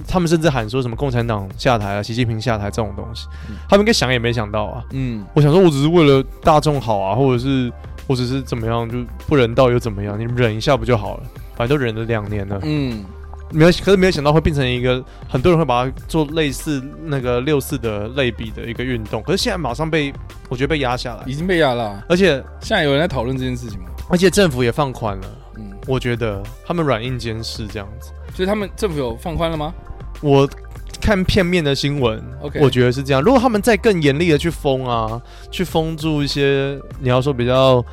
他们甚至喊说什么共产党下台啊，习近平下台这种东西，嗯他们应该想也没想到啊。嗯，我想说，我只是为了大众好啊，或者是或者是怎么样，就不人道又怎么样？你忍一下不就好了？反正都忍了两年了，嗯，没有，可是没有想到会变成一个很多人会把它做类似那个六四的类比的一个运动。可是现在马上被我觉得被压下来，已经被压了啊、而且现在有人在讨论这件事情吗？而且政府也放宽了，嗯，我觉得他们软硬兼施这样子。所以他们政府有放宽了吗？我看片面的新闻 OK 我觉得是这样。如果他们再更严厉的去封啊，去封住一些你要说比较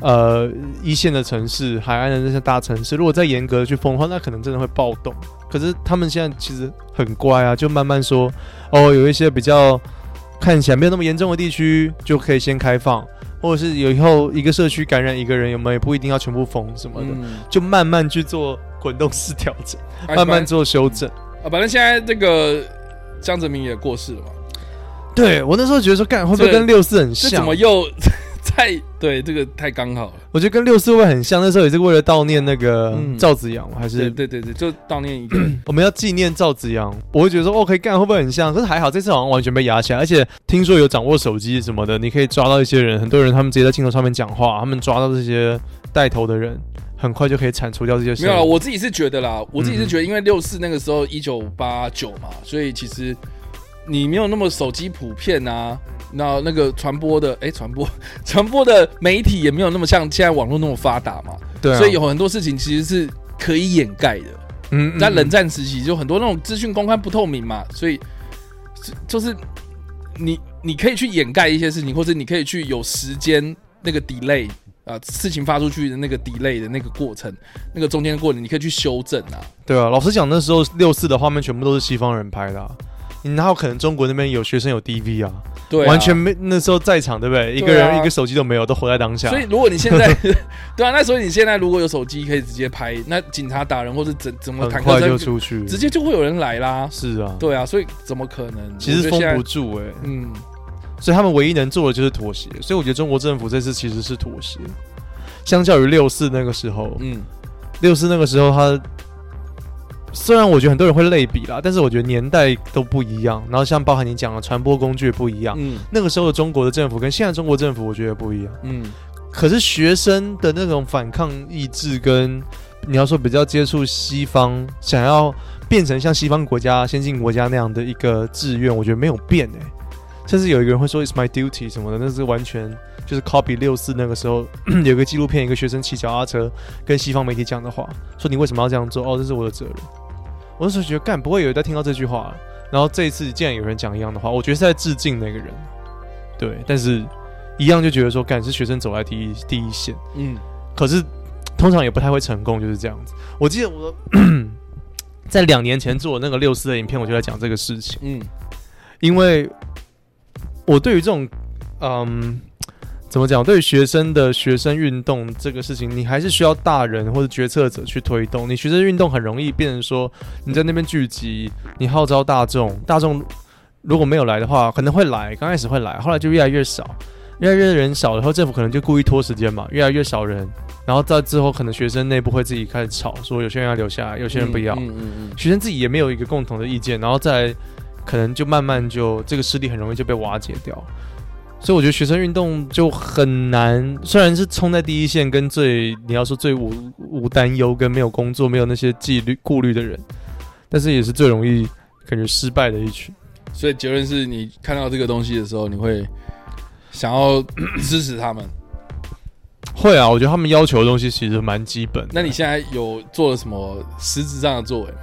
呃一线的城市、海岸的那些大城市，如果再严格的去封的话，那可能真的会暴动。可是他们现在其实很乖啊，就慢慢说哦，有一些比较看起来没有那么严重的地区就可以先开放，或者是有以后一个社区感染一个人，有没有也不一定要全部封什么的，嗯，就慢慢去做滚动式调整，啊慢慢做修正。啊，反正现在这个江泽民也过世了嘛，对我那时候觉得说，干会不会跟六四很这像？怎么又 太对这个太刚好了？我觉得跟六四会很像？那时候也是为了悼念那个嗯赵子阳，还是对对对，就悼念一个 我们要纪念赵子阳？我会觉得说，哦，可以干会不会很像？可是还好，这次好像完全被压下来，而且听说有掌握手机什么的，你可以抓到一些人，很多人他们直接在镜头上面讲话，他们抓到这些带头的人，很快就可以铲除掉这些事。没有啦，我自己是觉得啦，我自己是觉得，嗯因为六四那个时候一九八九嘛，所以其实你没有那么手机普遍啊，那那个传播的哎传播 传播的媒体也没有那么像现在网络那么发达嘛，对啊，所以有很多事情其实是可以掩盖的。嗯，嗯在冷战时期，就很多那种资讯公开不透明嘛，所以就就是你你可以去掩盖一些事情，或者你可以去有时间那个 delay 啊、事情发出去的那个 delay 的那个过程，那个中间的过程，你可以去修正啊。对啊，老实讲，那时候六四的画面全部都是西方人拍的、啊，你哪有可能中国那边有学生有 DV 啊？对啊，完全没那时候在场，对不对？一个人一个手机都没有，都活在当下。所以如果你现在 对啊，那所以你现在如果有手机可以直接拍，那警察打人或者怎怎么很坦克车快就出去，直接就会有人来啦。是啊，对啊，所以怎么可能？其实封不住哎、嗯，所以他们唯一能做的就是妥协。所以我觉得中国政府这次其实是妥协，相较于六四那个时候，嗯，六四那个时候他虽然我觉得很多人会类比啦，但是我觉得年代都不一样。然后像包含你讲的传播工具也不一样，嗯那个时候的中国的政府跟现在中国政府我觉得不一样。嗯可是学生的那种反抗意志跟你要说比较接触西方，想要变成像西方国家、先进国家那样的一个志愿，我觉得没有变诶、甚至有一个人会说 "It's my duty" 什么的，那是完全就是 copy 六四那个时候 有个纪录片，一个学生骑脚踏车跟西方媒体讲的话，说你为什么要这样做？哦，这是我的责任。我那时候觉得干不会有人在听到这句话，然后这一次竟然有人讲一样的话，我觉得是在致敬那个人。对，但是一样就觉得说干是学生走在第一第一线。嗯可是通常也不太会成功，就是这样子。我记得我 在两年前做的那个六四的影片，我就在讲这个事情，嗯因为我对于这种嗯怎么讲，对于学生的学生运动这个事情，你还是需要大人或者决策者去推动。你学生运动很容易变成说你在那边聚集，你号召大众，大众如果没有来的话，可能会来，刚开始会来，后来就越来越少。越来越人少，然后政府可能就故意拖时间嘛，越来越少人，然后在之后可能学生内部会自己开始吵，说有些人要留下来，有些人不要，嗯嗯嗯学生自己也没有一个共同的意见，然后再可能就慢慢就这个势力很容易就被瓦解掉，所以我觉得学生运动就很难，虽然是冲在第一线，跟最你要说最无无担忧跟没有工作、没有那些纪律顾虑的人，但是也是最容易感觉失败的一群。所以结论是你看到这个东西的时候，你会想要支持他们。会啊，我觉得他们要求的东西其实蛮基本的。那你现在有做了什么实质上的作为吗？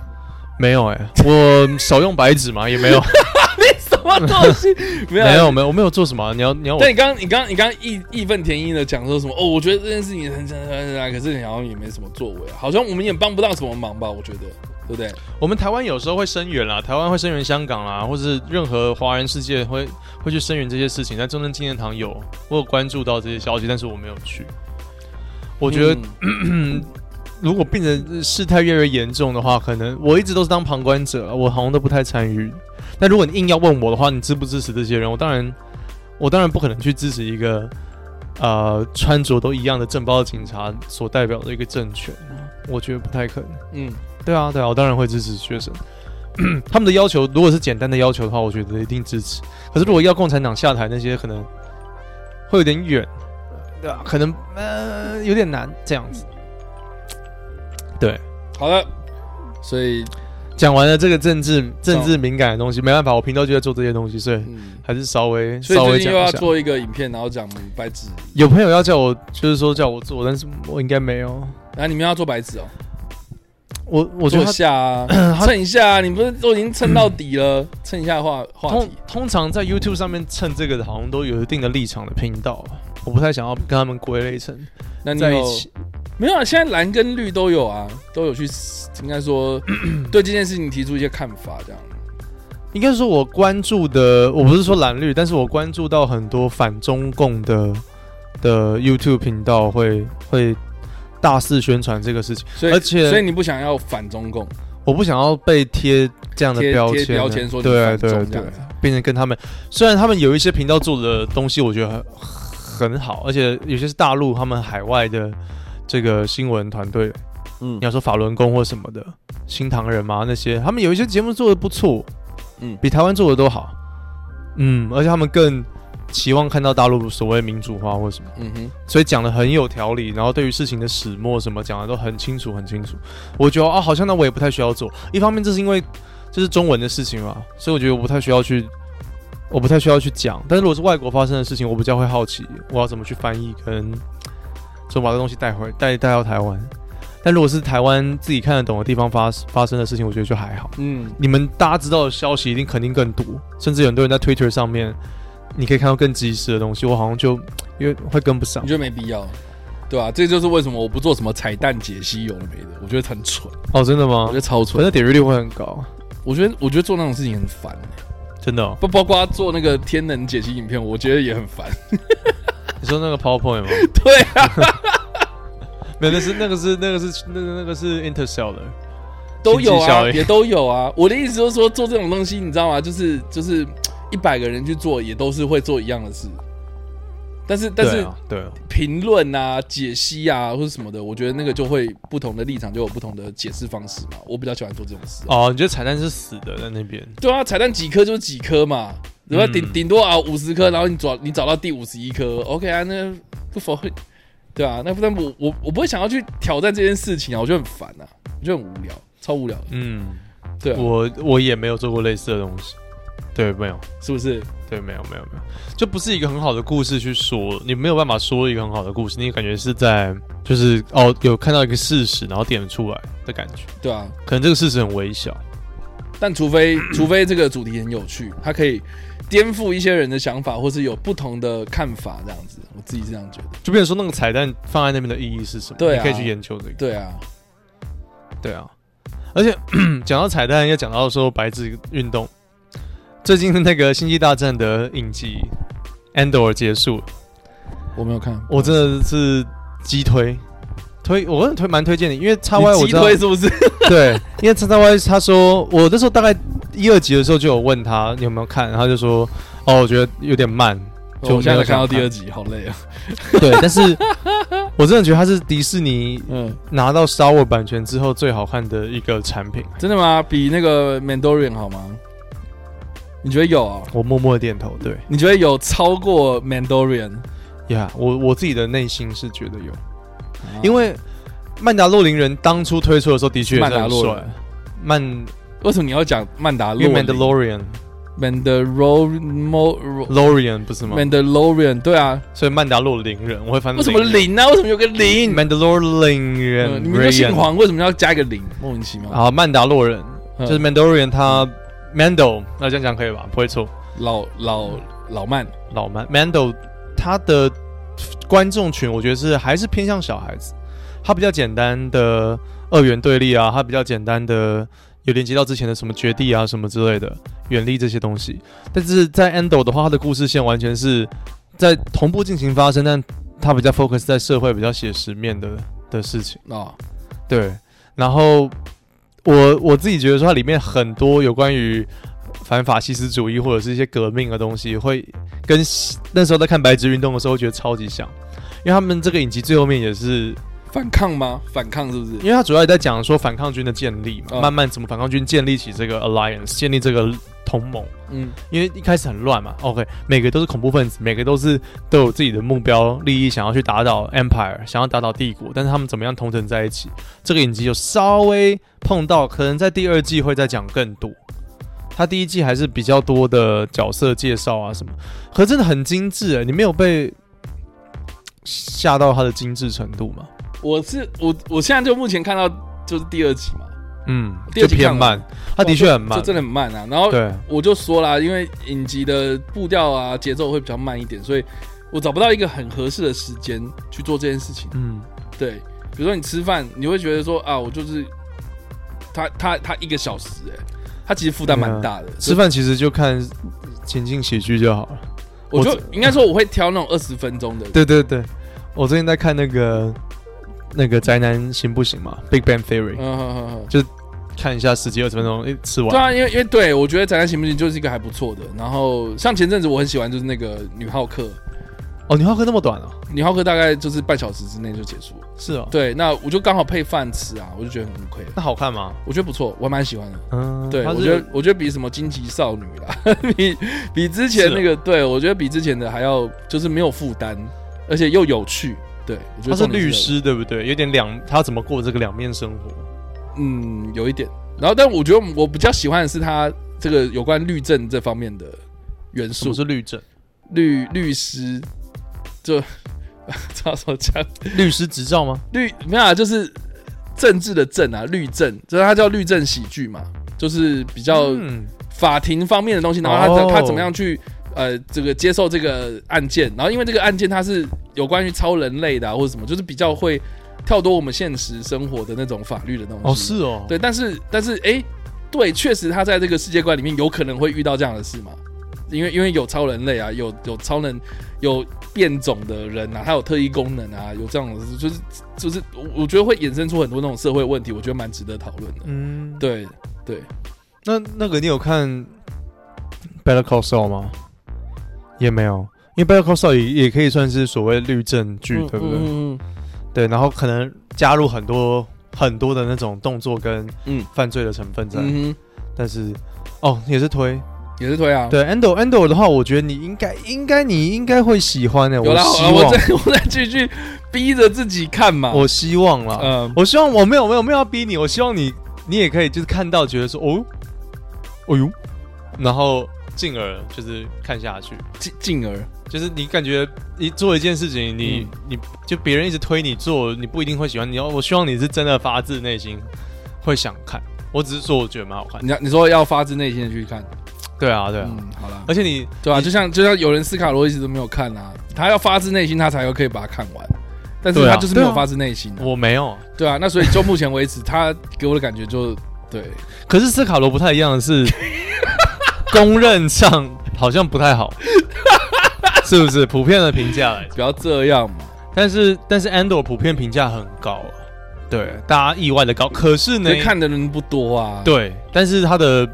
没有哎、我少用白纸嘛，也没有，什么东西？没有没有，没有，我没有做什么啊、你要，你要我但你刚刚，你刚刚，你刚刚义义愤填膺的讲说什么？哦，我觉得这件事情很很很很，可是你好像也没什么作为，好像我们也帮不到什么忙吧？我觉得，对不对？我们台湾有时候会声援啦，台湾会声援香港啦，或是任何华人世界会会去声援这些事情。在中正纪念堂有，我有关注到这些消息，但是我没有去。我觉得，嗯 如果病人事态越来越严重的话，可能我一直都是当旁观者，我好像都不太参与。但如果你硬要问我的话，你支不支持这些人？我当然，我当然不可能去支持一个呃穿着都一样的正包的警察所代表的一个政权。我觉得不太可能。嗯，对啊，对啊，我当然会支持学生。他们的要求如果是简单的要求的话，我觉得一定支持。可是如果要共产党下台，那些可能会有点远，对啊，可能呃有点难这样子。对，好的。所以，讲完了这个政治政治敏感的东西，没办法，我频道就在做这些东西，所以嗯，还是稍微稍微又要。做一个影片，然后讲白纸。有朋友要叫我，就是说叫我做，但是我应该没有。然后你们要做白纸哦，我我一得下啊，他 蹭一下啊，你不是都已经蹭到底了？蹭一下话话通题。通常在 YouTube 上面蹭这个的，好像都有一定的立场的频道，我不太想要跟他们归类成那你有在一起。没有啊？现在蓝跟绿都有啊，都有去，应该说 对这件事情提出一些看法，这样。应该说，我关注的，我不是说蓝绿，但是我关注到很多反中共的的 YouTube 频道会会大肆宣传这个事情，所以，而且所以你不想要反中共，我不想要被贴这样的贴标签，贴标签说你对对对变成跟他们，虽然他们有一些频道做的东西，我觉得很很好，而且有些是大陆他们海外的这个新闻团队，嗯你要说法轮功或什么的，新唐人嘛那些，他们有一些节目做的不错，嗯比台湾做的都好，嗯，而且他们更期望看到大陆所谓民主化或什么，嗯哼，所以讲的很有条理，然后对于事情的始末什么讲的都很清楚很清楚。我觉得啊，好像那我也不太需要做。一方面这是因为这是中文的事情嘛，所以我觉得我不太需要去，我不太需要去讲。但是如果是外国发生的事情，我比较会好奇，我要怎么去翻译跟，就把这东西带回带带到台湾。但如果是台湾自己看得懂的地方发发生的事情，我觉得就还好。嗯，你们大家知道的消息一定肯定更多，甚至有很多人在 Twitter 上面，你可以看到更及时的东西。我好像就因为会跟不上你，觉得没必要，对啊，这就是为什么我不做什么彩蛋解析有的没的，我觉得很蠢，哦，真的吗我觉？得超蠢那。点阅率会很高。我觉得，我觉得做那种事情很烦、真的、哦。不包括做那个天能解析影片，我觉得也很烦。你说那个 PowerPoint 吗？对啊，没有，那是那个是那个是那个那个是 Interstellar 都有啊，也都有啊。我的意思就是说，做这种东西，你知道吗？就是就是一百个人去做，也都是会做一样的事。但是但是对评论啊、解析啊或者什么的，我觉得那个就会不同的立场就有不同的解释方式嘛。我比较喜欢做这种事。哦，你觉得彩蛋是死的在那边？对啊，彩蛋几颗就是几颗嘛，对吧？顶顶多啊五十颗，然后你找你找到第五十一颗，OK 啊，那不否会对啊，那不但我我我不会想要去挑战这件事情啊，我觉得很烦啊，我觉得很无聊，超无聊的。嗯，对啊，我我也没有做过类似的东西。对，没有，是不是？对，没有，没有，没有，就不是一个很好的故事去说，你没有办法说一个很好的故事，你感觉是在就是哦，有看到一个事实，然后点出来的感觉。对啊，可能这个事实很微小，但除非除非这个主题很有趣，它可以颠覆一些人的想法，或是有不同的看法，这样子，我自己是这样觉得。就比如说那个彩蛋放在那边的意义是什么？对啊，你可以去研究这个。对啊，对啊，而且 讲到彩蛋，要讲到说白纸运动。最近那个《星际大战》的影集《Andor》结束，我没有看，我真的是激推推，我很推蛮推荐的，因为 X Y 我激推是不是？对，因为 X Y 他说我那时候大概一二集的时候就有问他你有没有看，然后就说哦，我觉得有点慢，就我现在看到第二集，好累啊。对，但是 我真的觉得它是迪士尼嗯拿到 Star Wars 版权之后最好看的一个产品。真的吗？比那个 Mandalorian 好吗？你觉得有啊？我默默的点头。对，你觉得有超过 Mandalorian？呀，我我自己的内心是觉得有，因为曼达洛林人当初推出的时候的确曼达洛人。曼，为什么你要讲曼达洛？Mandalorian，Mandalorian 不是吗？Mandalorian 对啊，所以曼达洛林人我会翻。为什么林呢？为什么有个林？Mandalorian 人，你们就姓黄，为什么要加一个林？莫名其妙。好，曼达洛人就是 Mandalorian 他。Mando，那这样讲可以吧？不会错。老老老曼，老曼，Mando，他的观众群我觉得是还是偏向小孩子，他比较简单的二元对立啊，他比较简单的有连接到之前的什么绝地啊什么之类的，远离这些东西。但是在 Endor 的话，他的故事线完全是在同步进行发生，但他比较 focus 在社会比较写实面的的事情啊。哦、对，然后。我我自己觉得说，它里面很多有关于反法西斯主义或者是一些革命的东西，会跟那时候在看白纸运动的时候，觉得超级像，因为他们这个影集最后面也是反抗吗？反抗是不是？因为他主要也在讲说反抗军的建立嘛，哦、慢慢怎么反抗军建立起这个 alliance，建立这个。同盟，嗯，因为一开始很乱嘛，OK，每个都是恐怖分子，每个都是都有自己的目标利益，想要去打倒 Empire，想要打倒帝国，但是他们怎么样同城在一起？这个影集有稍微碰到，可能在第二季会再讲更多。他第一季还是比较多的角色介绍啊什么，可真的很精致诶，你没有被吓到他的精致程度吗？我是我我现在就目前看到就是第二集嘛。嗯，第二集偏慢，它的确很慢，就真的很慢啊。然后我就说啦，因为影集的步调啊节奏会比较慢一点，所以我找不到一个很合适的时间去做这件事情。嗯，对，比如说你吃饭，你会觉得说啊，我就是他他他一个小时，哎，他其实负担蛮大的。吃饭其实就看情境喜剧就好了。我就应该说我会挑那种二十分钟的。对对对，我最近在看那个那个宅男行不行嘛？Big Bang Theory，嗯就。看一下十几二十分钟，诶，吃完。对啊，因为因为对我觉得《宅男行不行》就是一个还不错的。然后像前阵子我很喜欢就是那个女浩克，哦，你浩克那么短啊？你浩克大概就是半小时之内就结束了。是哦，对，那我就刚好配饭吃啊，我就觉得很 OK。那好看吗？我觉得不错，我还蛮喜欢的。嗯，对，我觉得我觉得比什么荆棘少女啦，比比之前那个，对我觉得比之前的还要就是没有负担，而且又有趣。对，我觉得他是律师对不对？有点两，他怎么过这个两面生活？嗯，有一点，然后，但我觉得我比较喜欢的是他这个有关律政这方面的元素。是律政，律律师，就这样说讲，律师执照吗？律没有啊，就是政治的政啊，律政，就是它叫律政喜剧嘛，就是比较法庭方面的东西。然后他、哦、他怎么样去呃这个接受这个案件？然后因为这个案件它是有关于超人类的、啊、或者什么，就是比较会。跳脱我们现实生活的那种法律的东西哦，是哦，对，但是但是哎，对，确实他在这个世界观里面有可能会遇到这样的事嘛，因为因为有超人类啊，有有超能有变种的人啊，他有特异功能啊，有这样的，就是就是我我觉得会衍生出很多那种社会问题，我觉得蛮值得讨论的。嗯，对对，那那个你有看《Better Call Saul》吗？也没有，因为《Better Call Saul》也也可以算是所谓律政剧，嗯、对不对？嗯嗯对，然后可能加入很多很多的那种动作跟嗯。犯罪的成分在，嗯，但是哦也是推，也是推啊。对 Andor Andor 的话，我觉得你应该应该你应该会喜欢的，有啦，我希我再 我再继续逼着自己看嘛。我希望啦，嗯我希望我没有没有没有要逼你，我希望你你也可以就是看到觉得说哦，哦呦，然后进而就是看下去。进进而就是你感觉你做一件事情，你、嗯你就别人一直推你做，你不一定会喜欢。你要我希望你是真的发自内心会想看。我只是说我觉得蛮好看。你要你说要发自内心的去看，对啊，对啊。嗯，好了，而且你对啊，就像就像有人斯卡罗一直都没有看啊，他要发自内心他才有可以把它看完，但是他就是没有发自内心、啊我没有，对啊，那所以就目前为止，他给我的感觉就对，可是斯卡罗不太一样的是，公认上好像不太好，是不是？普遍的评价来，不要这样嘛。但是但是 Andor 普遍评价很高啊，对，大家意外的高。可是呢，看的人不多啊。，对，但是他的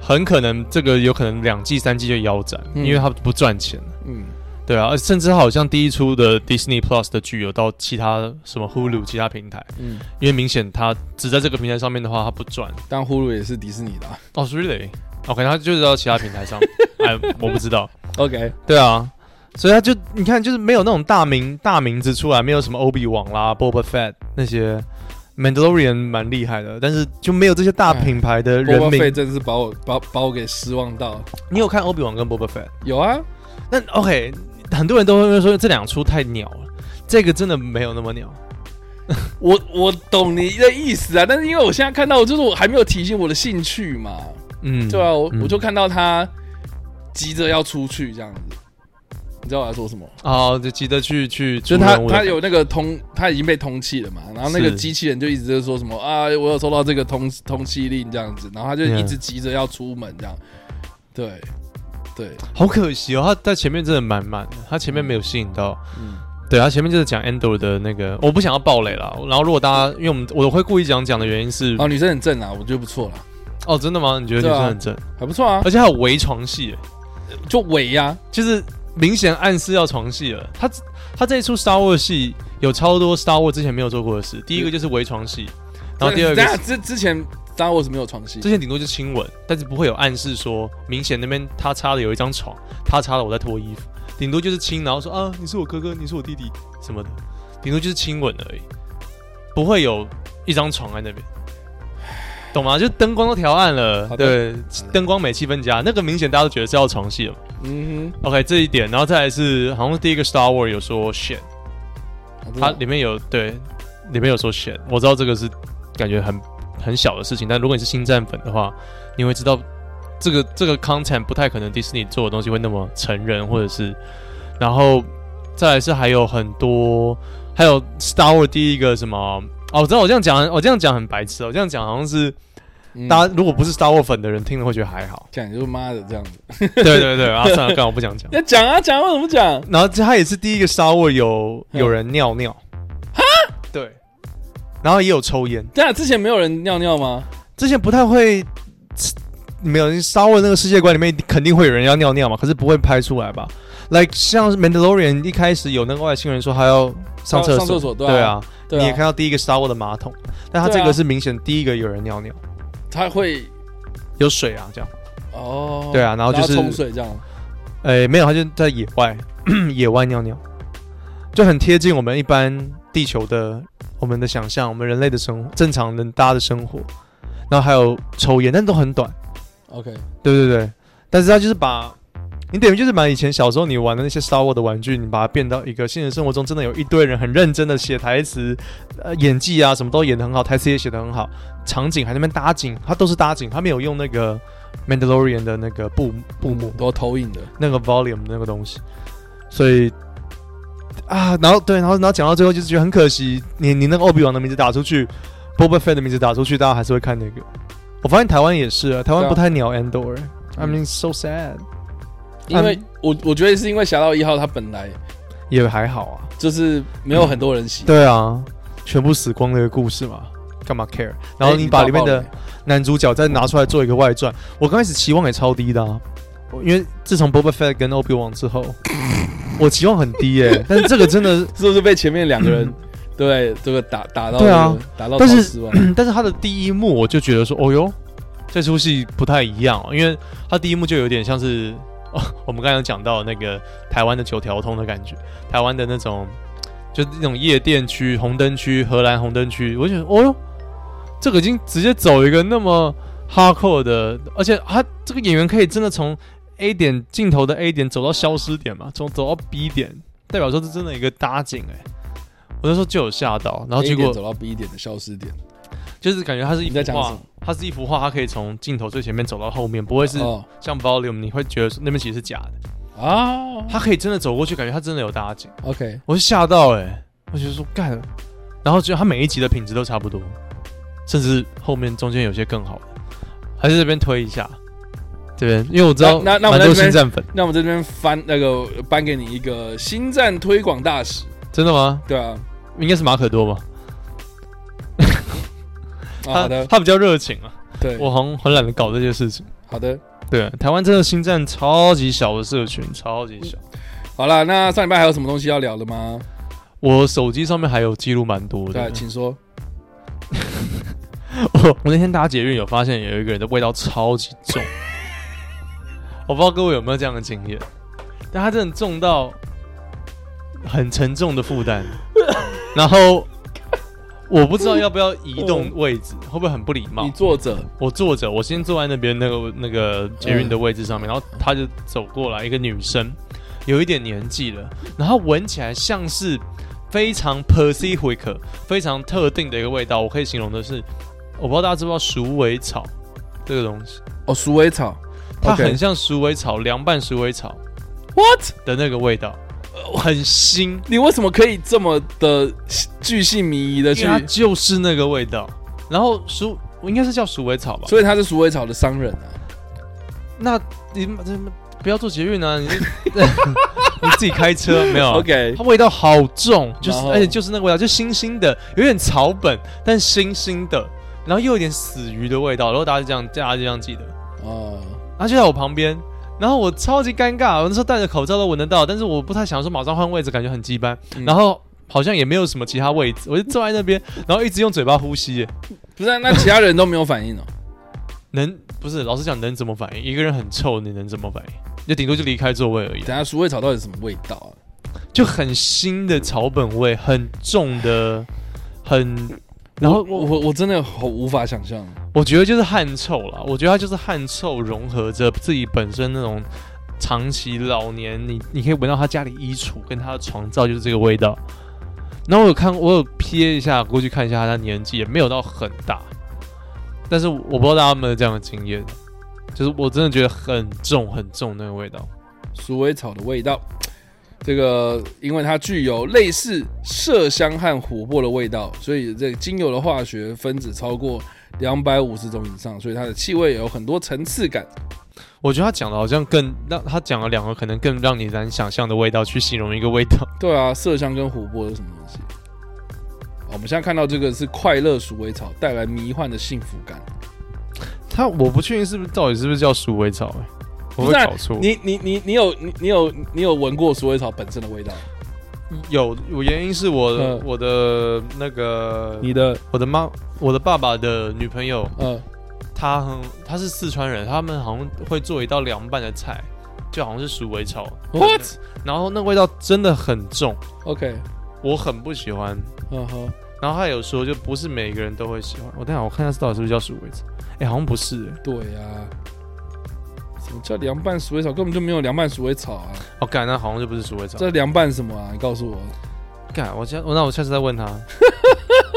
很可能这个有可能两季三季就腰斩，嗯因为他不赚钱。嗯，对啊，甚至好像第一出的 Disney Plus 的剧有到其他什么 Hulu 其他平台，嗯，因为明显它只在这个平台上面的话，它不赚。但呼噜也是迪士尼的、啊。哦、oh,，really？OK，、他就是到其他平台上，哎，我不知道。OK，对啊，所以他就你看，就是没有那种大名大名字出来，没有什么 Obi 王啦、Boba Fett 那些 Mandalorian 蛮厉害的，但是就没有这些大品牌的人波巴费名。真是把我把把我给失望到。你有看 Obi 王跟 Boba Fett？有啊，那 OK，很多人都会说这两出太鸟了，这个真的没有那么鸟。我我懂你的意思啊，但是因为我现在看到，就是我还没有提醒我的兴趣嘛。嗯，对啊，我、嗯我就看到他急着要出去这样子，你知道我要说什么？哦，就急着去去，就是他他有那个通，他已经被通气了嘛，然后那个机器人就一直在说什么啊，我有收到这个通通气令这样子，然后他就一直急着要出门这样，对对，好可惜哦，他在前面真的满满的，他前面没有吸引到。嗯。对，他前面就是讲 Endor 的那个，我不想要暴雷了。然后如果大家，因为我们我会故意讲讲的原因是，哦，女生很正啊，我觉得不错啦，哦，真的吗？你觉得女生很正，还不错啊，而且还有围床戏耶，就围呀、就是明显暗示要床戏了。他他这一出 Star Wars 戏有超多 Star Wars 之前没有做过的事，第一个就是围床戏，然后第二个之之前 Star Wars 没有床戏。之，前顶多就是亲吻，但是不会有暗示说明显那边他插的有一张床，他插了我在脱衣服，顶多就是亲，然后说啊你是我哥哥，你是我弟弟什么的，顶多就是亲吻而已，不会有一张床在那边，懂吗？就灯光都调暗了，对，灯光美气氛佳，那个明显大家都觉得是要床戏了。嗯哼。OK 这一点，然后再来是好像第一个 Star Wars 有说 shit，它里面有对，里面有说 shit，我知道这个是感觉很很小的事情，但如果你是星战粉的话，你会知道这个这个 content 不太可能迪士尼做的东西会那么成人，或者是，然后再来是还有很多，还有 Star Wars 第一个什么哦，我知道我这样讲，我这样讲很白痴，我这样讲好像是嗯。大家如果不是 Star Wars 粉的人听了会觉得还好，讲就是妈的这样子，对对对，啊算了，干我不想讲。要讲啊讲啊，为什么不讲？然后他也是第一个 Star Wars 有嗯有人尿尿，哈，对，然后也有抽烟。对啊，之前没有人尿尿吗？之前不太会，没有 Star Wars 那个世界观里面肯定会有人要尿尿嘛，可是不会拍出来吧？Like 像 Mandalorian 一开始有那个外星人说他要上厕所，上厕所对啊。你也看到第一个 Star Wars 的马桶，但他这个是明显第一个有人尿尿，他会有水啊，这样，哦，对啊然后就是冲水这样，哎，没有，他就在野外 野外尿尿，就很贴近我们一般地球的我们的想象，我们人类的生活，正常人大家的生活，然后还有抽烟，但都很短。OK，对对对，但是他就是把你等于就是把以前小时候你玩的那些 Star Wars 的玩具，你把它变到一个现实生活中真的有一堆人很认真的写台词，呃，演技啊什么都演得很好，台词也写得很好，场景还在那边搭景，他都是搭景，他没有用那个 Mandalorian 的那个布布幕。都投影的，那个 volume 那个东西，所以啊，然后对，然后然后讲到最后就是觉得很可惜，你你那个奥比王的名字打出去，Boba Fett 的名字打出去，大家还是会看那个。我发现台湾也是啊，台湾不太鸟 Andor。I mean so sad，因为我我觉得是因为《侠盗一号》它本来也还好啊。就是没有很多人喜欢，对啊，全部死光的一个故事嘛，干嘛 care？然后你把里面的男主角再拿出来做一个外传，我刚开始期望也超低的啊，因为自从 Boba Fett 跟 Obi Wan 之后，我期望很低耶、欸。但是这个真的，是不是被前面两个人对这个打打到、这个？对啊，打到但是。但是他的第一幕我就觉得说，哦哟，这出戏不太一样、哦，因为他第一幕就有点像是。哦，我们刚刚讲到那个台湾的九条通的感觉，台湾的那种，就是那种夜店区、红灯区、荷兰红灯区，我觉得，哦哟，这个已经直接走一个那么 hardcore 的，而且他这个演员可以真的从 A 点镜头的 A 点走到消失点嘛，从走到 B 点，代表说这真的一个搭景哎，我那时候就有吓到，然后结果走到 B 点的消失点。就是感觉它是一幅画，它是一幅画，它可以从镜头最前面走到后面，不会是像 volume，你会觉得那边其实是假的。啊。它可以真的走过去，感觉它真的有搭景。OK，我是吓到哎、欸，我觉得说干，然后觉得它每一集的品质都差不多，甚至后面中间有些更好的，还是这边推一下这边，因为我知道那那我们蛮多星战粉，那我们这边翻那个颁给你一个星战推广大使，真的吗？对啊，应该是马可多吧。好的，他比较热情啊。对，我很很懒得搞这些事情。好的，对，台湾真的星战超级小的社群，超级小。好了，那上礼拜还有什么东西要聊的吗？我手机上面还有记录蛮多的。对，请说。我 我那天搭捷运有发现有一个人的味道超级重，我不知道各位有没有这样的经验，但他真的重到很沉重的负担，然后。我不知道要不要移动位置，会不会很不礼貌？你坐着，我坐着，我先坐在那边那个那个捷运的位置上面，然后他就走过来，一个女生，有一点年纪了，然后闻起来像是非常 specific、非常特定的一个味道。我可以形容的是，我不知道大家知不知道鼠尾草这个东西？哦，鼠尾草，它很像鼠尾草，凉拌鼠尾草，what 的那个味道。很腥，你为什么可以这么的巨细靡遗的去？它就是那个味道。然后鼠，我应该是叫鼠尾草吧？所以他是鼠尾草的商人啊。那你不要做捷运啊！你 你自己开车没有？OK，它味道好重，就是而且就是那个味道，就腥腥的，有点草本，但腥腥的，然后又有点死鱼的味道。然后大家就这样，大家就这样记得哦。他就在我旁边。然后我超级尴尬，我那时候戴着口罩都闻得到，但是我不太想说马上换位置，感觉很鸡掰。嗯、然后好像也没有什么其他位置，我就坐在那边，然后一直用嘴巴呼吸。不是、啊，那其他人都没有反应哦？能不是？老实讲，能怎么反应？一个人很臭，你能怎么反应？就顶多就离开座位而已。等下，鼠尾草到底什么味道啊？就很腥的草本味，很重的，很。然后我我我真的好无法想象，我觉得就是汗臭啦，我觉得它就是汗臭融合着自己本身那种长期老年，你你可以闻到他家里衣橱跟他的床罩就是这个味道。然后我有看，我有瞥一下过去看一下他的年纪，也没有到很大，但是我不知道大家有没有这样的经验，就是我真的觉得很重很重那个味道，鼠尾草的味道。这个，因为它具有类似麝香和琥珀的味道，所以这个精油的化学分子超过两百五十种以上，所以它的气味有很多层次感。我觉得他讲的好像更让他讲了两个可能更让你难想象的味道去形容一个味道。对啊，麝香跟琥珀是什么东西？我们现在看到这个是快乐鼠尾草，带来迷幻的幸福感。它我不确定是不是到底是不是叫鼠尾草哎。我会搞错。你你你你有你你有你有闻过鼠尾草本身的味道？有，有原因是我、嗯、我的那个你的我的妈我的爸爸的女朋友，嗯，她很她是四川人，他们好像会做一道凉拌的菜，就好像是鼠尾草。What？然后那味道真的很重。OK，我很不喜欢。嗯哼。然后他有说，就不是每个人都会喜欢。我等下我看一下到底是不是叫鼠尾草？哎，好像不是、欸。对呀、啊。叫凉拌鼠尾草？根本就没有凉拌鼠尾草啊！哦，干，那好像就不是鼠尾草。这凉拌什么啊？你告诉我。干，我下我那我下次再问他。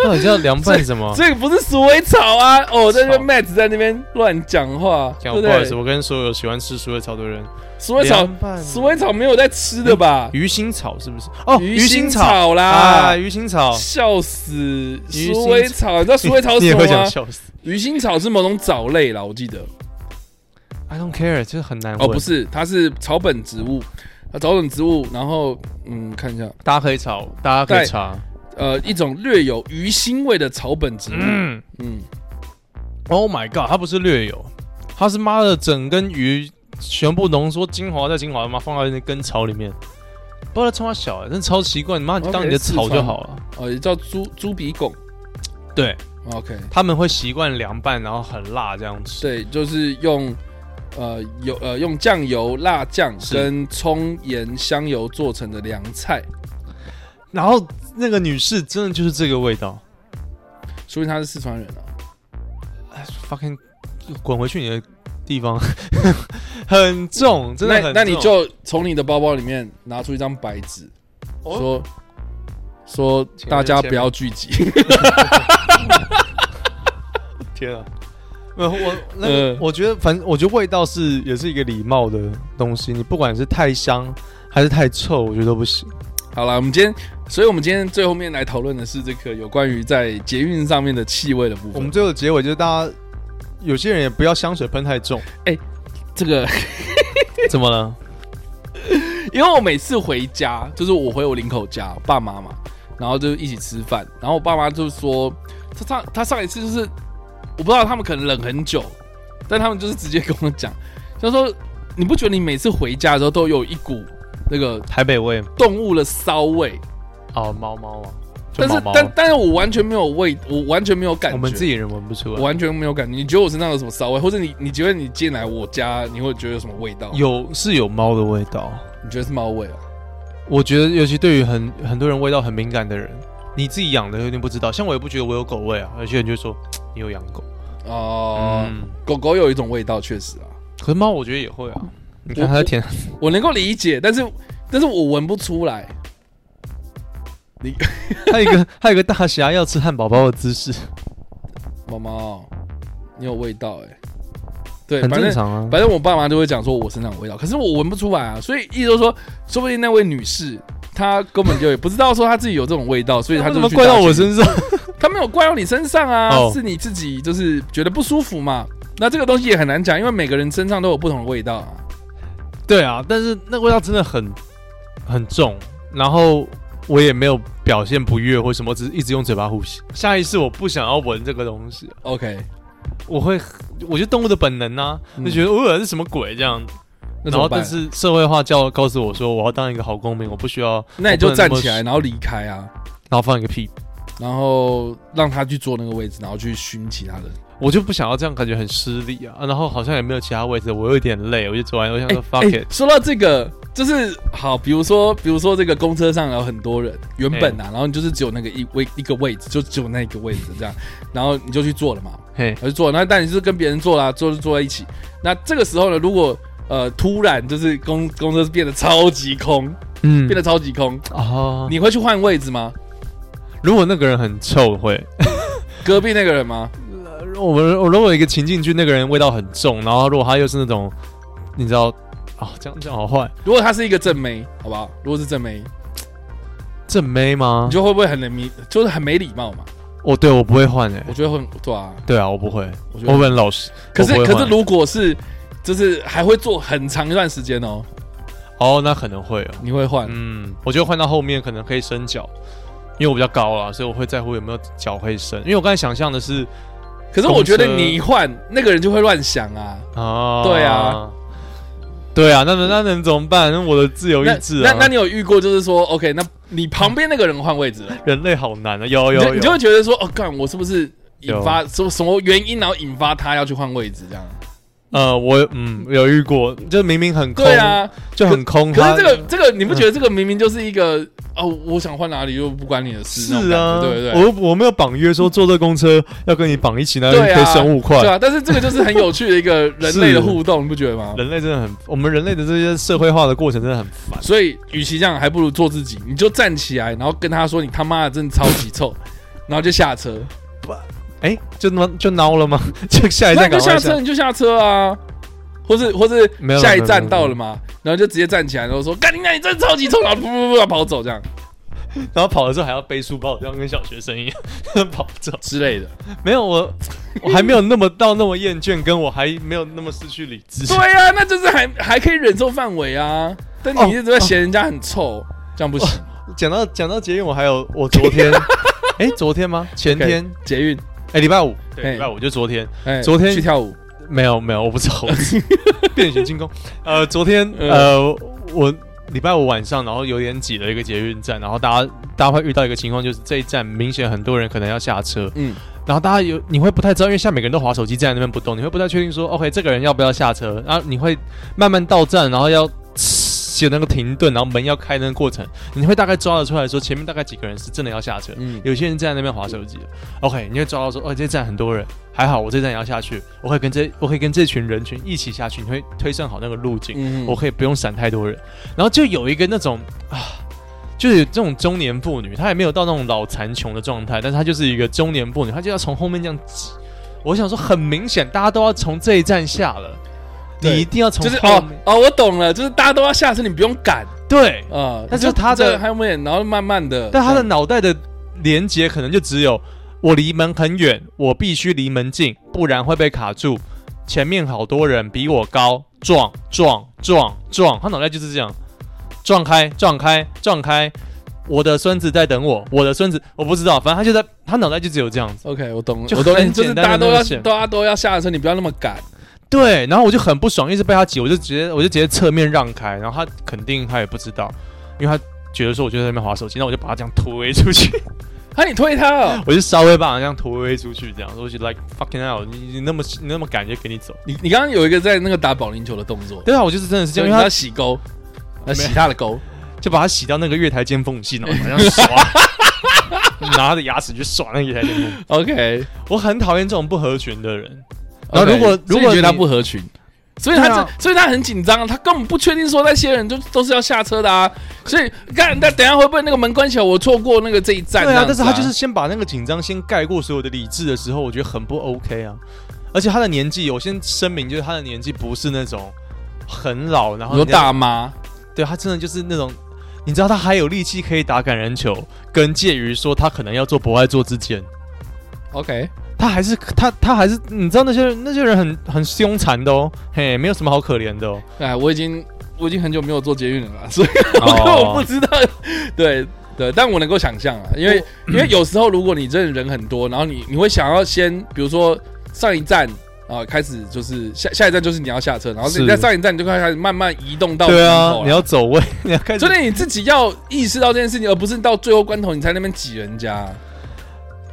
到底叫凉拌什么？这个不是鼠尾草啊！哦，在那边 Matt 在那边乱讲话，对不不好意思，我跟所有喜欢吃鼠尾草的人，鼠尾草，鼠尾草没有在吃的吧？鱼腥草是不是？哦，鱼腥草草啦啊，鱼腥草，笑死！鼠尾草，你知道鼠尾草什么吗？鱼腥草是某种藻类啦，我记得。I don't care，这很难哦，不，是，它是草本植物，啊，草本植物。然后，嗯，看一下，大家可以炒，大家可以查。呃，一种略有鱼腥味的草本植物。嗯嗯，，Oh my god，它不是略有，它是妈的整根鱼全部浓缩精华在精华，妈放在那根草里面，不知道在冲它小、欸，真的超奇怪。你妈，你就当你的草就好了。哦，也叫猪猪鼻拱。对，OK，他们会习惯凉拌，然后很辣这样吃。对，就是用呃油呃用酱油、辣酱跟葱、盐、香油做成的凉菜，然后那个女士真的就是这个味道。说明她是四川人啊。fucking 滚回去你的地方，很重，真的很重。那那你就从你的包包里面拿出一张白纸，哦说说大家不要聚集。天啊！呃，我那我觉得，反正我觉得味道是也是一个礼貌的东西。你不管是太香还是太臭，我觉得都不行。好了，我们今天，所以我们今天最后面来讨论的是这个有关于在捷运上面的气味的部分。我们最后的结尾就是，大家有些人也不要香水喷太重。这个，怎么了？因为我每次回家，就是我回我林口家，爸妈嘛，然后就一起吃饭，然后我爸妈就说，他上他上一次就是，我不知道他们可能冷很久，但他们就是直接跟我讲，就说你不觉得你每次回家的时候都有一股那个台北味动物的骚味？哦，猫猫啊，但是但但是我完全没有味，我完全没有感觉。我们自己人闻不出来。我完全没有感觉。你觉得我身上有什么骚味，或者你你觉得你进来我家，你会觉得有什么味道？，有是有猫的味道。你觉得是猫味啊？我觉得，尤其对于很很多人味道很敏感的人，你自己养的有点不知道。像我也不觉得我有狗味啊，有些人就说 你有养狗。哦、嗯，狗狗有一种味道，确实啊，可是猫我觉得也会啊。你看它在舔，我能够理解，但是但是我闻不出来。你 还有一个还有一个大侠要吃汉堡包的姿势，猫猫，你有味道哎、对，很正正常啊。反正我爸妈就会讲说我身上有味道，可是我闻不出来啊，所以意思就是说，说不定那位女士她根本就也不知道说她自己有这种味道，所以她就 怪到我身上？他没有怪到你身上啊，哦是你自己就是觉得不舒服嘛。那这个东西也很难讲，因为每个人身上都有不同的味道啊。对啊，但是那味道真的很很重，然后我也没有表现不悦或什么，只是一直用嘴巴呼吸。下意识我不想要闻这个东西，OK，我会，我觉得动物的本能啊，嗯就觉得呃是什么鬼这样。然后，但？是社会化教告诉我说，我要当一个好公民，我不需要。那你就站起来，然后离开啊，然后放一个屁，然后让他去坐那个位置，然后去熏其他人。我就不想要这样，感觉很失礼啊。啊然后好像也没有其他位置，我有点累，我就走完，我想说 fuck 哎 it，说到这个，就是好，比如说，比如说这个公车上有很多人，原本啊，然后你就是只有那个一位一个位置，就只有那一个位置这样，然后你就去坐了嘛，嘿，我就坐，那但你是跟别人坐啦，坐就坐在一起。那这个时候呢，如果呃突然就是公公车变得超级空，嗯变得超级空，哦，你会去换位置吗？如果那个人很臭会。隔壁那个人吗？我们我如果有一个情境剧，那个人味道很重，然后如果他又是那种，你知道，啊、这样这样好坏，如果他是一个正妹，好不好？如果是正妹，正妹吗你？就会不会很没，就是很没礼貌嘛？哦，对我不会换诶、我觉得会，对啊，对啊，我不会，我觉得我会很老实。可是可是如果是就是还会做很长一段时间哦，哦，那可能会哦，你会换？嗯，我觉得换到后面可能可以伸脚，因为我比较高了，所以我会在乎有没有脚可以伸。因为我刚才想象的是，可是我觉得你一换，那个人就会乱想啊。啊，对啊，对啊，那能那能怎么办？那我的自由意志啊，那那你有遇过就是说，OK，那你旁边那个人换位置了，人类好难啊，有有有，你就你就会觉得说，哦，干，我是不是引发什么什么原因，然后引发他要去换位置这样？呃，我嗯有遇过，就明明很空，对啊，就很空，可是这个这个，你不觉得这个明明就是一个哦，我想换哪里又不关你的事，是啊，对不对？我我没有绑约说坐这公车要跟你绑一起，那可以省五块。对啊，但是这个就是很有趣的一个人类的互动，你不觉得吗？人类真的很，我们人类的这些社会化的过程真的很烦。所以，与其这样，还不如做自己。你就站起来，然后跟他说：“你他妈的真的超级臭。”然后就下车，哎，就那就孬了吗？就下一那你就站赶快下车，你就下车啊，或是或是下一站到了嘛，然后就直接站起来，然后说干你娘，你真的超级臭，然后噗噗噗跑走这样 然后跑的时候还要背书包，这样跟小学生一样 跑走。之类的。没有我，我还没有那么到那么厌倦，跟我还没有那么失去理智。对啊，那就是还还可以忍受范围啊，但你一直在嫌人家很臭，这样不行。讲到讲到捷运，我还有我昨天，哎，昨天吗？前天捷运，哎，礼拜五，对，嘿礼拜五就昨天，哎，昨天去跳舞，没有没有，我不知道，变形金刚。呃，昨天嗯。呃，我礼拜五晚上，然后有点挤了一个捷运站，然后大家大家会遇到一个情况，就是这一站明显很多人可能要下车，嗯，然后大家有你会不太知道，因为现在每个人都划手机站在那边不动，你会不太确定说，OK，这个人要不要下车，然后你会慢慢到站，然后要。有那个停顿，然后门要开那个过程，你会大概抓得出来说前面大概几个人是真的要下车，嗯有些人站在那边划手机。OK，你会抓到说，哦，这站很多人，还好我这站也要下去，我可以跟这我可以跟这群人群一起下去，你会推算好那个路径，嗯我可以不用闪太多人。然后就有一个那种啊，就是这种中年妇女，她也没有到那种老残穷的状态，但是她就是一个中年妇女，她就要从后面这样挤。我想说，很明显大家都要从这一站下了，对你一定要从就是哦。哦，我懂了，就是大家都要下车，你不用赶对，啊。但是他的这后面，然后慢慢的，但他的脑袋的连接可能就只有我离门很远，我必须离门近，不然会被卡住。前面好多人比我高，撞撞撞撞，他脑袋就是这样，撞开撞开撞开。我的孙子在等我，我的孙子我不知道，反正他就在他脑袋就只有这样子。OK，我懂了，就我懂了，很就是简单大家都要大家都要下车，你不要那么赶。对，然后我就很不爽，一直被他挤，我就直接我就直接侧面让开，然后他肯定他也不知道，因为他觉得说我就在那边划手机，那我就把他这样推出去。啊，你推他哦，我就稍微把他这样推出去，这样，我就 like fucking out，你你那么你那么赶就给你走。你你刚刚有一个在那个打保龄球的动作，对啊，我就是真的是这样，因为他洗钩，他洗他的钩。就把他洗到那个月台间缝隙，然后 好像刷，拿他的牙齿去刷那个月台间缝。OK，我很讨厌这种不合群的人。然后如果如果你觉得他不合群，所以他这所以他很紧张，他根本不确定说那些人就都是要下车的啊。所以看那等下会不会那个门关起来，我错过那个这一站？对啊，但是他就是先把那个紧张先盖过所有的理智的时候，我觉得很不 OK 啊。而且他的年纪，我先声明，就是他的年纪不是那种很老，然后你说人家大妈，对他真的就是那种，你知道他还有力气可以打感人球，跟介于说他可能要做博爱做之间，OK，他还是他他还是你知道那些人那些人很很凶残的哦，嘿，没有什么好可怜的哦。哎，我已经我已经很久没有做捷运了啦，所以我哦我不知道。对对，但我能够想象啊，因为因为有时候如果你真的人很多，然后你你会想要先，比如说上一站。啊，开始就是下下一站就是你要下车，然后你在上一站你就开始慢慢移动到对啊你要走位，你要开始所以你自己要意识到这件事情，而不是到最后关头你才那边挤人家。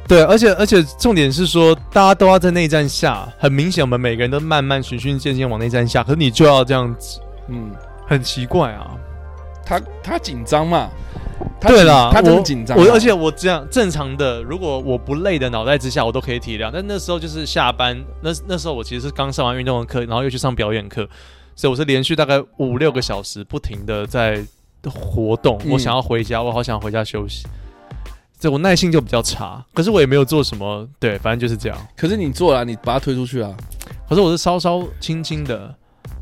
对，而且而且重点是说，大家都要在那一站下，很明显我们每个人都慢慢循序渐进往那一站下，可是你就要这样子，嗯，很奇怪啊。他他紧张嘛？他对啦，他真的紧张啊。我而且我这样正常的，如果我不累的脑袋之下，我都可以体谅。但那时候就是下班，那那时候我其实是刚上完运动的课，然后又去上表演课，所以我是连续大概五六个小时不停的在活动。嗯我想要回家，我好想回家休息。这我耐性就比较差，可是我也没有做什么，对，反正就是这样。可是你做了，你把他推出去啊？可是我是稍稍轻轻的，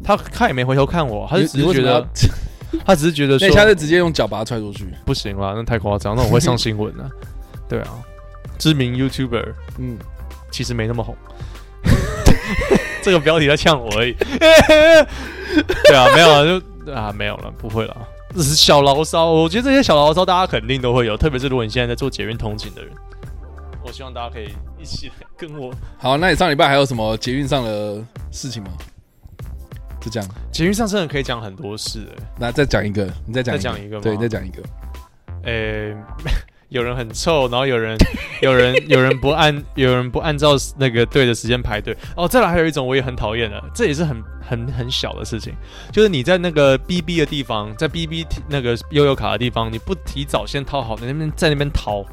他他也没回头看我，他就只是觉得，他只是觉得说那你下次直接用脚把他踹出去。不行啦，那太夸张，那我会上新闻了。对啊，知名 YouTuber 嗯，其实没那么红，这个标题在呛我而已。对啊，没有啊，就啊没有了，不会了，小牢骚。我觉得这些小牢骚大家肯定都会有，特别是如果你现在在做捷运通勤的人，我希望大家可以一起来跟我。好，那你上礼拜还有什么捷运上的事情吗？就这样，捷运上真的可以讲很多事、欸，那再讲一个，你再讲再讲一个吗对，再讲一个。诶、有人很臭，然后有人 有人有人不按有人不按照那个对的时间排队。哦，再来还有一种我也很讨厌的，这也是很很很小的事情，就是你在那个 BB 的地方，在 BB 那个悠悠卡的地方，你不提早先掏好，你那边在那边掏，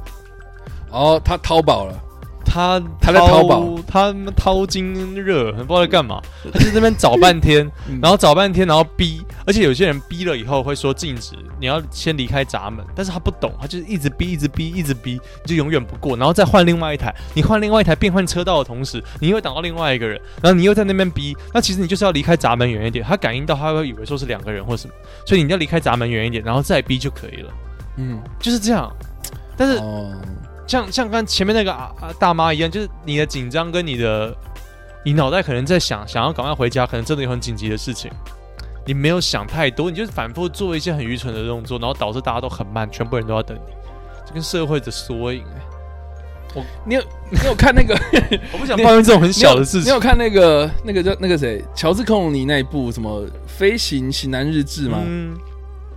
哦，他掏饱了，他他在淘宝，他掏金热，不知道在干嘛。他就在那边找半天，嗯。然后找半天，然后逼，而且有些人逼了以后会说禁止，你要先离开闸门，但是他不懂，他就是一直逼，一直逼，一直逼，你就永远不过，然后再换另外一台，你换另外一台变换车道的同时，你又挡到另外一个人，然后你又在那边逼，那其实你就是要离开闸门远一点，他感应到他会以为说是两个人或什么，所以你要离开闸门远一点，然后再逼就可以了，嗯，就是这样。但是哦，像像刚前面那个啊啊大妈一样，就是你的紧张跟你的，你脑袋可能在想想要赶快回家，可能真的有很紧急的事情，你没有想太多，你就是反复做一些很愚蠢的动作，然后导致大家都很慢，全部人都要等你，这跟社会的缩影我、你有 你有看那个？我不想抱怨这种很小的事情。你有看那个那个叫那个谁乔治克隆尼那一部什么《飞行型男日志》吗？嗯，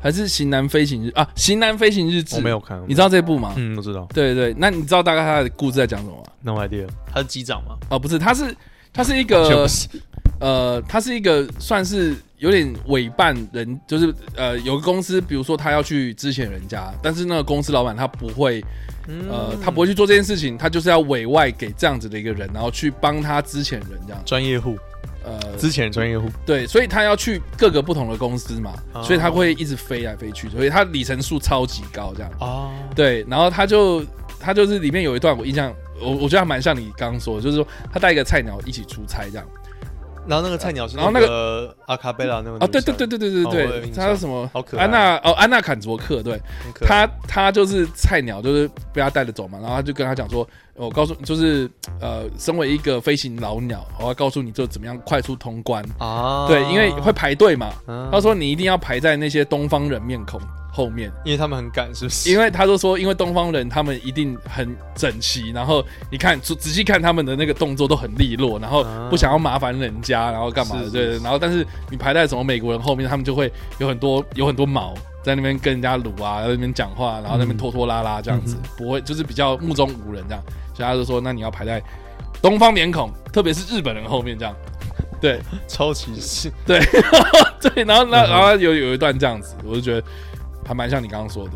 还是《型男飞行日》啊？《型男飞行日志》我没有看，你知道这部吗？嗯，我知道。对对，那你知道大概他的故事在讲什么吗？No idea，他是机长吗？哦，不是，他是他是一个 呃，他是一个算是有点委办人，就是呃，有个公司，比如说他要去支遣人家，但是那个公司老板他不会，呃，他不会去做这件事情，他就是要委外给这样子的一个人，然后去帮他支遣人这样。专业户，呃，之前专业户。对，所以他要去各个不同的公司嘛，哦所以他会一直飞来飞去，所以他里程数超级高这样。哦，对，然后他就他就是里面有一段我印象，我我觉得还蛮像你刚刚说的，就是说他带一个菜鸟一起出差这样。然后那个菜鸟是然后那个阿卡贝拉那个哦，对对对对他叫什么？好可爱安娜哦，安娜坎卓克，对很可爱他他就是菜鸟，就是被他带着走嘛，然后他就跟他讲说，我告诉就是呃，身为一个飞行老鸟，我要告诉你就怎么样快速通关，啊，对，因为会排队嘛，啊他说你一定要排在那些东方人面孔后面。因为他们很赶，是不是？因为他就说，因为东方人他们一定很整齐，然后你看仔仔细看他们的那个动作都很利落，然后不想要麻烦人家，然后干嘛的，是是对，是。然后但是你排在什么美国人后面，他们就会有很多有很多毛在那边跟人家撸啊，在那边讲话，然后在那边拖拖拉拉这样子，不会就是比较目中无人这样，所以他就说，那你要排在东方脸孔，特别是日本人后面这样，对。超歧视，对。对，然后那然后有有一段这样子，我就觉得还蛮像你刚刚说的，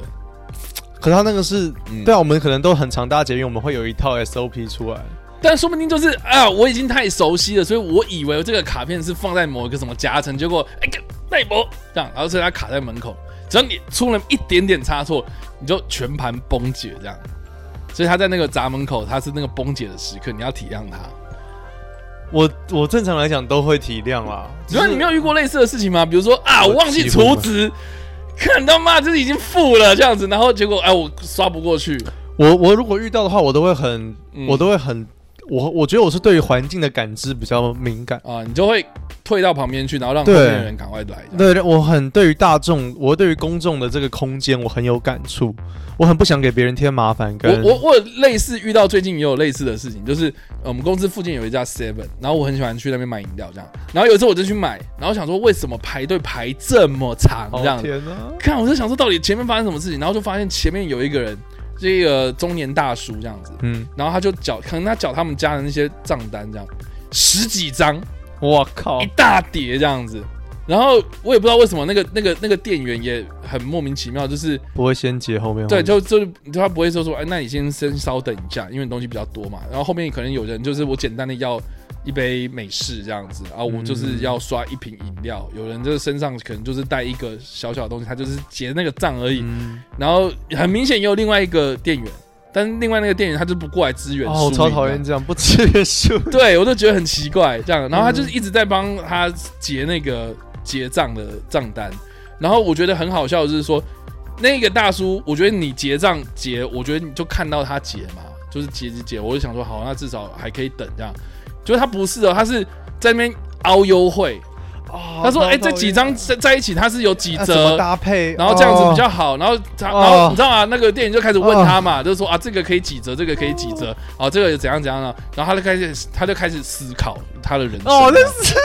可是他那个是，嗯。对啊，我们可能都很常搭捷运，我们会有一套 SOP 出来。但说不定就是啊，我已经太熟悉了，所以我以为这个卡片是放在某一个什么夹层，结果哎个奈博这样，然后所以它卡在门口，只要你出了一点点差错，你就全盘崩解这样。所以他在那个闸门口，他是那个崩解的时刻，你要体谅他。我我正常来讲都会体谅啦，只要你没有遇过类似的事情吗？比如说啊，我忘记储值，看到妈就是已经付了这样子，然后结果哎我刷不过去，我我如果遇到的话，我都会很，嗯我都会很，我我觉得我是对于环境的感知比较敏感。啊，你就会退到旁边去，然后让后对。面的人赶快来这样。对，我很对于大众，我对于公众的这个空间，我很有感触，我很不想给别人添麻烦。跟我我我有类似遇到最近也有类似的事情，就是呃我们公司附近有一家 Seven，然后我很喜欢去那边买饮料这样，然后有一次我就去买，然后想说为什么排队排这么长哦这样，天哪，看我就想说到底前面发生什么事情，然后就发现前面有一个人，是一个中年大叔这样子，嗯，然后他就缴，可能他缴他们家的那些账单这样，十几张我靠一，大叠这样子。然后我也不知道为什么那个那个那个店员也很莫名其妙，就是不会先结后面对，就就就他不会说说，哎，那你先先稍等一下，因为东西比较多嘛。然后后面可能有人就是我简单的要一杯美式这样子，然后我就是要刷一瓶饮料。有人就是身上可能就是带一个小小的东西，他就是结那个账而已。嗯，然后很明显也有另外一个店员，但是另外那个店员他就不过来支援。哦，我超讨厌。这样不支援数，对，我就觉得很奇怪，这样，然后他就是一直在帮他结那个结账的账单，然后我觉得很好笑的就是说，那个大叔，我觉得你结账结，我觉得你就看到他结嘛，就是结结结，我就想说好，那至少还可以等这样，就是他不是哦，他是在那边凹优惠，哦他说哎、这几张在在一起它是有几折。搭配，然后这样子比较哦好，然后他，哦。然后你知道吗？那个店员就开始问他嘛，就说啊，这个可以几折，这个可以几折，啊，这个怎样怎样呢？然后他就开始，他就开始思考他的人生，哦，那是。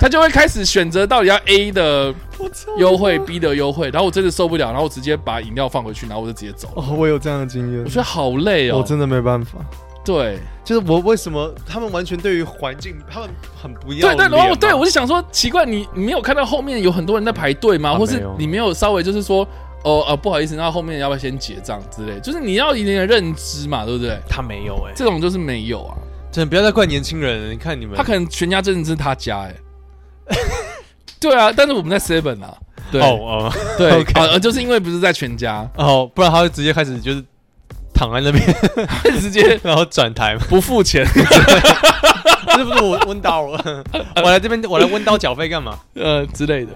他就会开始选择到底要 A 的优惠，B 的优惠，然后我真的受不了，然后我直接把饮料放回去，然后我就直接走。哦，我有这样的经验。我，觉得好累哦，我真的没办法。对。就是我为什么他们完全对于环境，他们很不要对对，然后对我就想说，奇怪，你你没有看到后面有很多人在排队吗？或是你没有稍微就是说哦哦不好意思，那后面要不要先结账之类？就是你要一定的认知嘛，对不对？他没有哎、欸，这种就是没有啊，真的不要再怪年轻人了。你看你们，他可能全家真的是他家哎、欸，对啊，但是我们在 Seven 啊，对。哦哦，对 OK 啊，就是因为不是在全家，哦，不然他会直接开始就是躺在那边，直接 然后转台嘛。不付钱，这不是我温刀了，我来这边我来温刀缴费干嘛？呃之类的。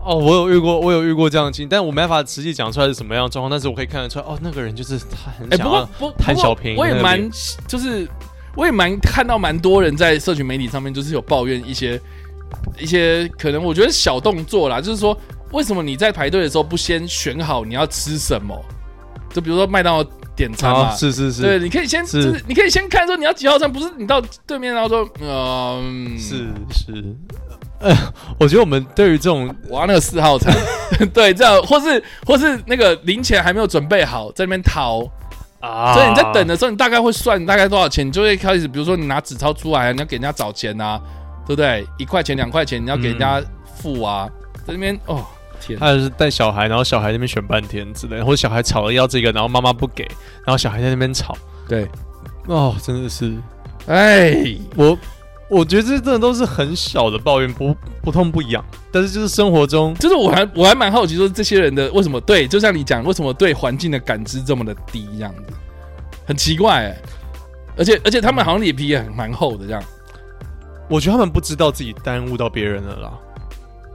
哦，我有遇过，我有遇过这样的经历，但我没办法实际讲出来是什么样的状况，但是我可以看得出来，哦，那个人就是他很哎、想要不不贪小便宜我也蛮就是我也蛮看到蛮多人在社群媒体上面就是有抱怨一些一些可能我觉得小动作啦，就是说为什么你在排队的时候不先选好你要吃什么？就比如说麦当劳点餐嘛，哦是是是，对，你可以先是。就是你可以先看说你要几号餐，不是你到对面然后说嗯。是是，呃，我觉得我们对于这种我要那个四号餐，对，这样或是或是那个零钱还没有准备好，在那边掏。啊。所以你在等的时候，你大概会算大概多少钱，你就会开始，比如说你拿纸钞出来，你要给人家找钱啊，对不对？一块钱、两块钱，你要给人家付啊，在那边哦，天，他就是带小孩，然后小孩那边选半天之类的，或者小孩吵了要这个，然后妈妈不给，然后小孩在那边吵，对，哦，真的是，哎，我我觉得这真的都是很小的抱怨，不不痛不痒，但是就是生活中，就是我还我还蛮好奇，说这些人的为什么对，就像你讲，为什么对环境的感知这么的低，这样子，很奇怪哎，而且而且他们好像脸皮也很蛮厚的这样，我觉得他们不知道自己耽误到别人了啦，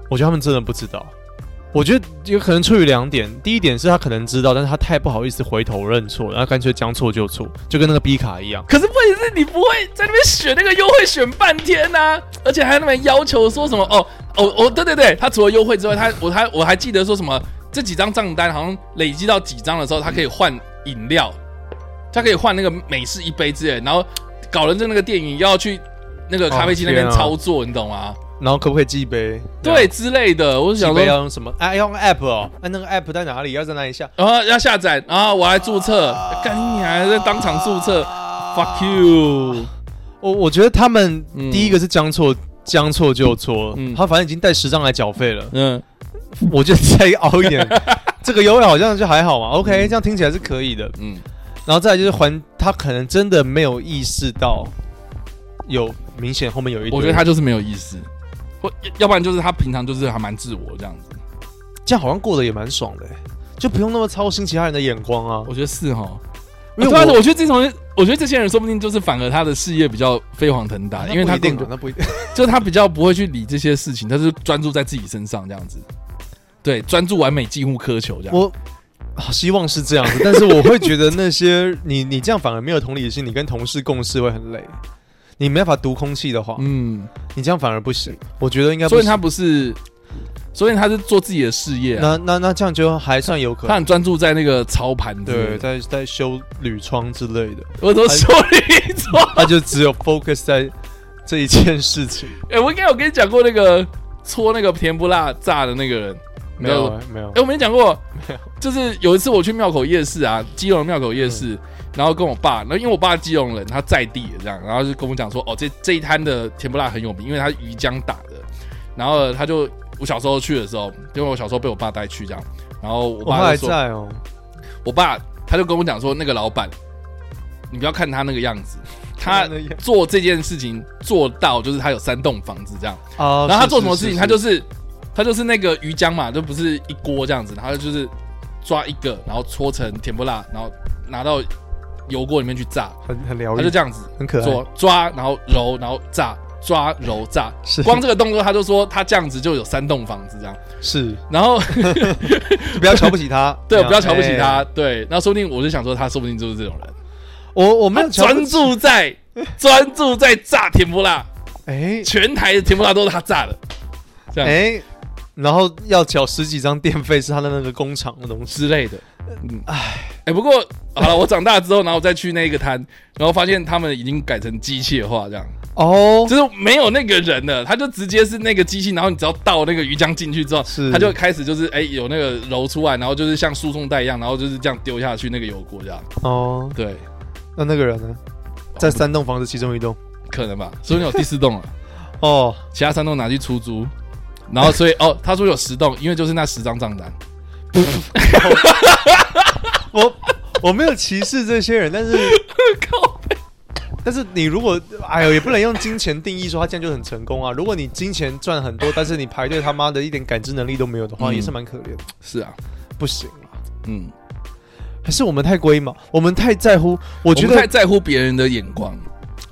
我觉得他们真的不知道。我觉得有可能出于两点，第一点是他可能知道，但是他太不好意思回头认错，然后干脆将错就错，就跟那个 B 卡一样。可是问题是你不会在那边选那个优惠选半天呐、而且还在那边要求说什么哦哦哦，对对对，他除了优惠之外，他我还我还记得说什么这几张账单好像累积到几张的时候，他可以换饮料，他可以换那个美式一杯之类，然后搞人就那个电影要去那个咖啡机那边操作，你懂吗？然后可不可以寄杯？对之类的，我是想说要用什么？哎、用 app 哦。哎、啊，那个 app 在哪里？要在哪里下？然后要下载，然后我还注册，干你还在当场注册、啊、，fuck you！我我觉得他们嗯第一个是将错，将错就错。嗯他反正已经带十张来缴费了。嗯，我觉得再熬一点，这个优惠好像就还好嘛。OK，、嗯、这样听起来是可以的。嗯，然后再来就是还他可能真的没有意识到有明显后面有一，我觉得他就是没有意思。或要不然就是他平常就是还蛮自我这样子，这样好像过得也蛮爽的，就不用那么操心其他人的眼光啊。我觉得是哈，因为我、啊、我我觉得这种人，我觉得这些人说不定就是反而他的事业比较飞黄腾达，因为他定更那不一定，就是他比较不会去理这些事情，他是专注在自己身上这样子，对，专注完美，近乎苛求这样。我好希望是这样子，但是我会觉得那些你你这样反而没有同理心，你跟同事共事会很累。你没办法读空气的话，嗯，你这样反而不行。我觉得应该，所以他不是，所以他是做自己的事业、啊。那那那这样就还算有可能。他很专注在那个操盘，对，在在修铝窗之类的。我都修铝窗，他就只有 focus 在这一件事情。哎、欸，我应该有跟你讲过那个搓那个甜不辣炸的那个人，没有没有。哎、欸，我没讲过，没有。就是有一次我去庙口夜市啊，基隆庙口夜市。嗯然后跟我爸，然后因为我爸基隆人，他在地的这样，然后就跟我讲说，哦，这这一摊的甜不辣很有名，因为他是鱼浆打的。然后他就我小时候去的时候，因为我小时候被我爸带去这样，然后我爸就说，我还在哦，我爸他就跟我讲说，那个老板，你不要看他那个样子，他做这件事情做到就是他有三栋房子这样。啊，然后他做什么事情，他就是他就是那个鱼浆嘛，就不是一锅这样子，然后就是抓一个，然后搓成甜不辣，然后拿到。油锅里面去炸，很很疗愈，他就这样子，很可爱，抓抓，然后揉，然后炸，抓揉炸，是。光这个动作，他就说他这样子就有三栋房子这样，是，然后 就不要瞧不起他，对，不要瞧不起他，欸、对，那说不定我就想说，他说不定就是这种人，我我们专注在 专注在炸甜不辣，哎、欸，全台的甜不辣都是他炸的，这样，哎、欸，然后要缴十几张电费是他的那个工厂的东西。之类的。嗯，哎，哎，不过好了，我长大之后，然后再去那个摊，然后发现他们已经改成机械化这样，哦，就是没有那个人了，他就直接是那个机器，然后你只要倒那个鱼浆进去之后，是，他就开始就是哎有那个揉出来，然后就是像输送带一样，然后就是这样丢下去那个油锅这样，哦，对，那那个人呢，在三栋房子其中一栋，可能吧，所以你有第四栋了，哦，其他三栋拿去出租，然后所以哦，他说有十栋，因为就是那十张账单。我我没有歧视这些人，但是 靠但是你如果哎呦，也不能用金钱定义说他这样就很成功啊。如果你金钱赚很多，但是你排队他妈的一点感知能力都没有的话，嗯也是蛮可怜的。是啊，不行啊，嗯，还是我们太龟毛，我们太在乎。我我觉得太在乎别人的眼光，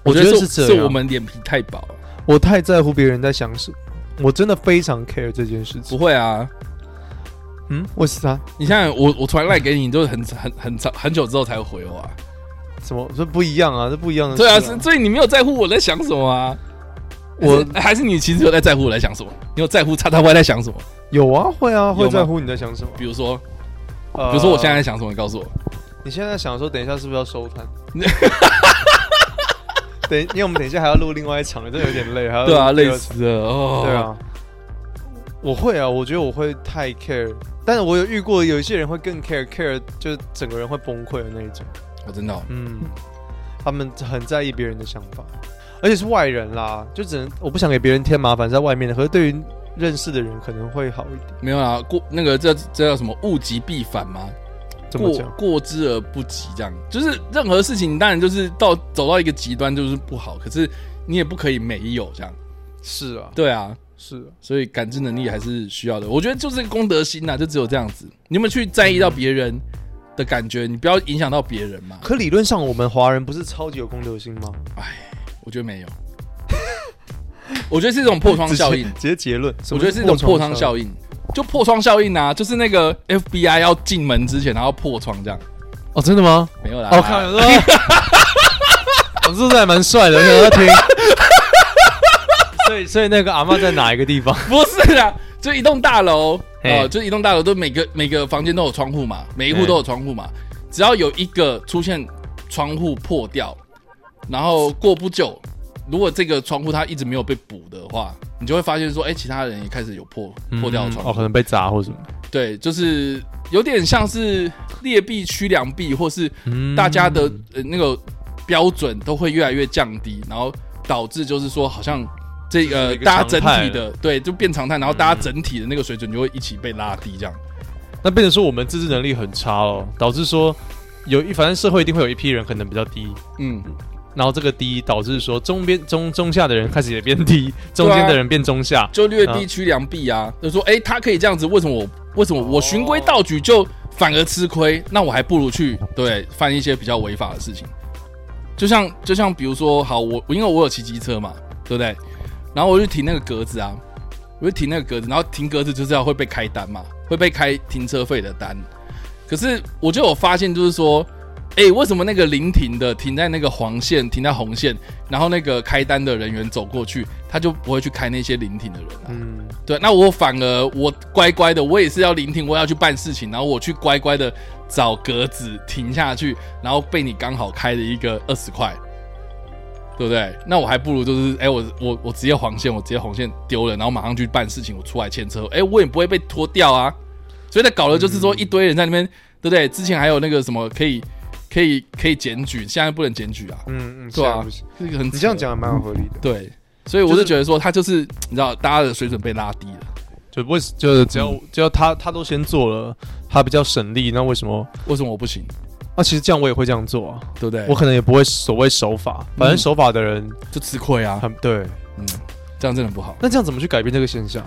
我觉得是这样是我们脸皮太薄了。我太在乎别人在想什么，我真的非常 care 这件事情。不会啊，嗯，我是他你现在，我我传赖给你，你都很很很长很久之后才会回我啊。什么？这不一样啊，这不一样的事、对啊，所以你没有在乎我在想什么啊？我还是你其实有在在乎我在想什么？你有在乎叉叉 Y 在想什么？有啊，会啊，会在乎你在想什么。比如说，呃比如说我现在在想什么？你告诉我。你现在想说，等一下是不是要收摊？等，因为我们等一下还要录另外一场，真的有点累，还要对啊，累死了哦。对，啊，我会啊，我觉得我会太 care，但是我有遇过有一些人会更 care，care 就整个人会崩溃的那一种。我真的哦嗯，他们很在意别人的想法，而且是外人啦，就只能我不想给别人添麻烦，在外面的。可是对于认识的人可能会好一点。没有啦，过那个这这叫什么物极必反吗？过怎么讲？过之而不及，这样就是任何事情，当然就是到走到一个极端就是不好，可是你也不可以没有这样。是啊，对啊，是啊，所以感知能力还是需要的。我觉得就是功德心呐、啊，就只有这样子。你有没有去在意到别人的感觉？你不要影响到别人嘛。可理论上我们华人不是超级有公德心吗？哎我觉得没有，我觉得是一种破窗效应。直 接直接结论，我觉得是一种破窗效应。就破窗效应啊，就是那个 FBI 要进门之前，然后破窗这样。哦，真的吗？没有啦，我看，我这 还蛮帅的，我想要听。所以，所以那个阿妈在哪一个地方？不是啦，就一栋大楼嘿哦，就一栋大楼都每个每个房间都有窗户嘛，每一户都有窗户嘛。只要有一个出现窗户破掉，然后过不久，如果这个窗户它一直没有被补的话，你就会发现说，哎，其他人也开始有破破掉的窗户。哦，可能被砸或什么。对，就是有点像是劣币驱良币，或是大家的、呃、那个标准都会越来越降低，然后导致就是说，好像这个大家整体的对就变常态，然后大家整体的那个水准就会一起被拉低，这样。那变成说我们自制能力很差哦，导致说有一反正社会一定会有一批人可能比较低，嗯，然后这个低导致说中边中中下的人开始也变低，中间的人变中下，就劣币驱良币啊，就说哎，他可以这样子，为什么我为什么我循规蹈矩就反而吃亏？那我还不如去对犯一些比较违法的事情。就像就像比如说，好，我因为我有骑机车嘛，对不对？然后我就停那个格子啊，我就停那个格子，然后停格子就是要会被开单嘛，会被开停车费的单。可是我就有发现，就是说，哎，为什么那个临停的停在那个黄线，停在红线，然后那个开单的人员走过去，他就不会去开那些临停的人啊？嗯，对，那我反而我乖乖的，我也是要临停，我要去办事情，然后我去乖乖的找格子停下去，然后被你刚好开了一个二十块，对不对？那我还不如就是，哎，我我我直接黄线，我直接红线丢了，然后马上去办事情，我出来牵车，哎，我也不会被拖掉啊。所以他搞的就是说一堆人在那边，对不对？之前还有那个什么可以可以可以检举，现在不能检举啊。嗯嗯，对啊是不行这个很你这样讲还蛮合理的。对，所以我是觉得说他就是你知道，大家的水准被拉低了。就为就是只要只要他他都先做了，他比较省力，那为什么？为什么我不行？啊，其实这样我也会这样做啊，对不对？我可能也不会所谓守法，反正守法的人就吃亏啊。很对。嗯，这样真的不好。那这样怎么去改变这个现象？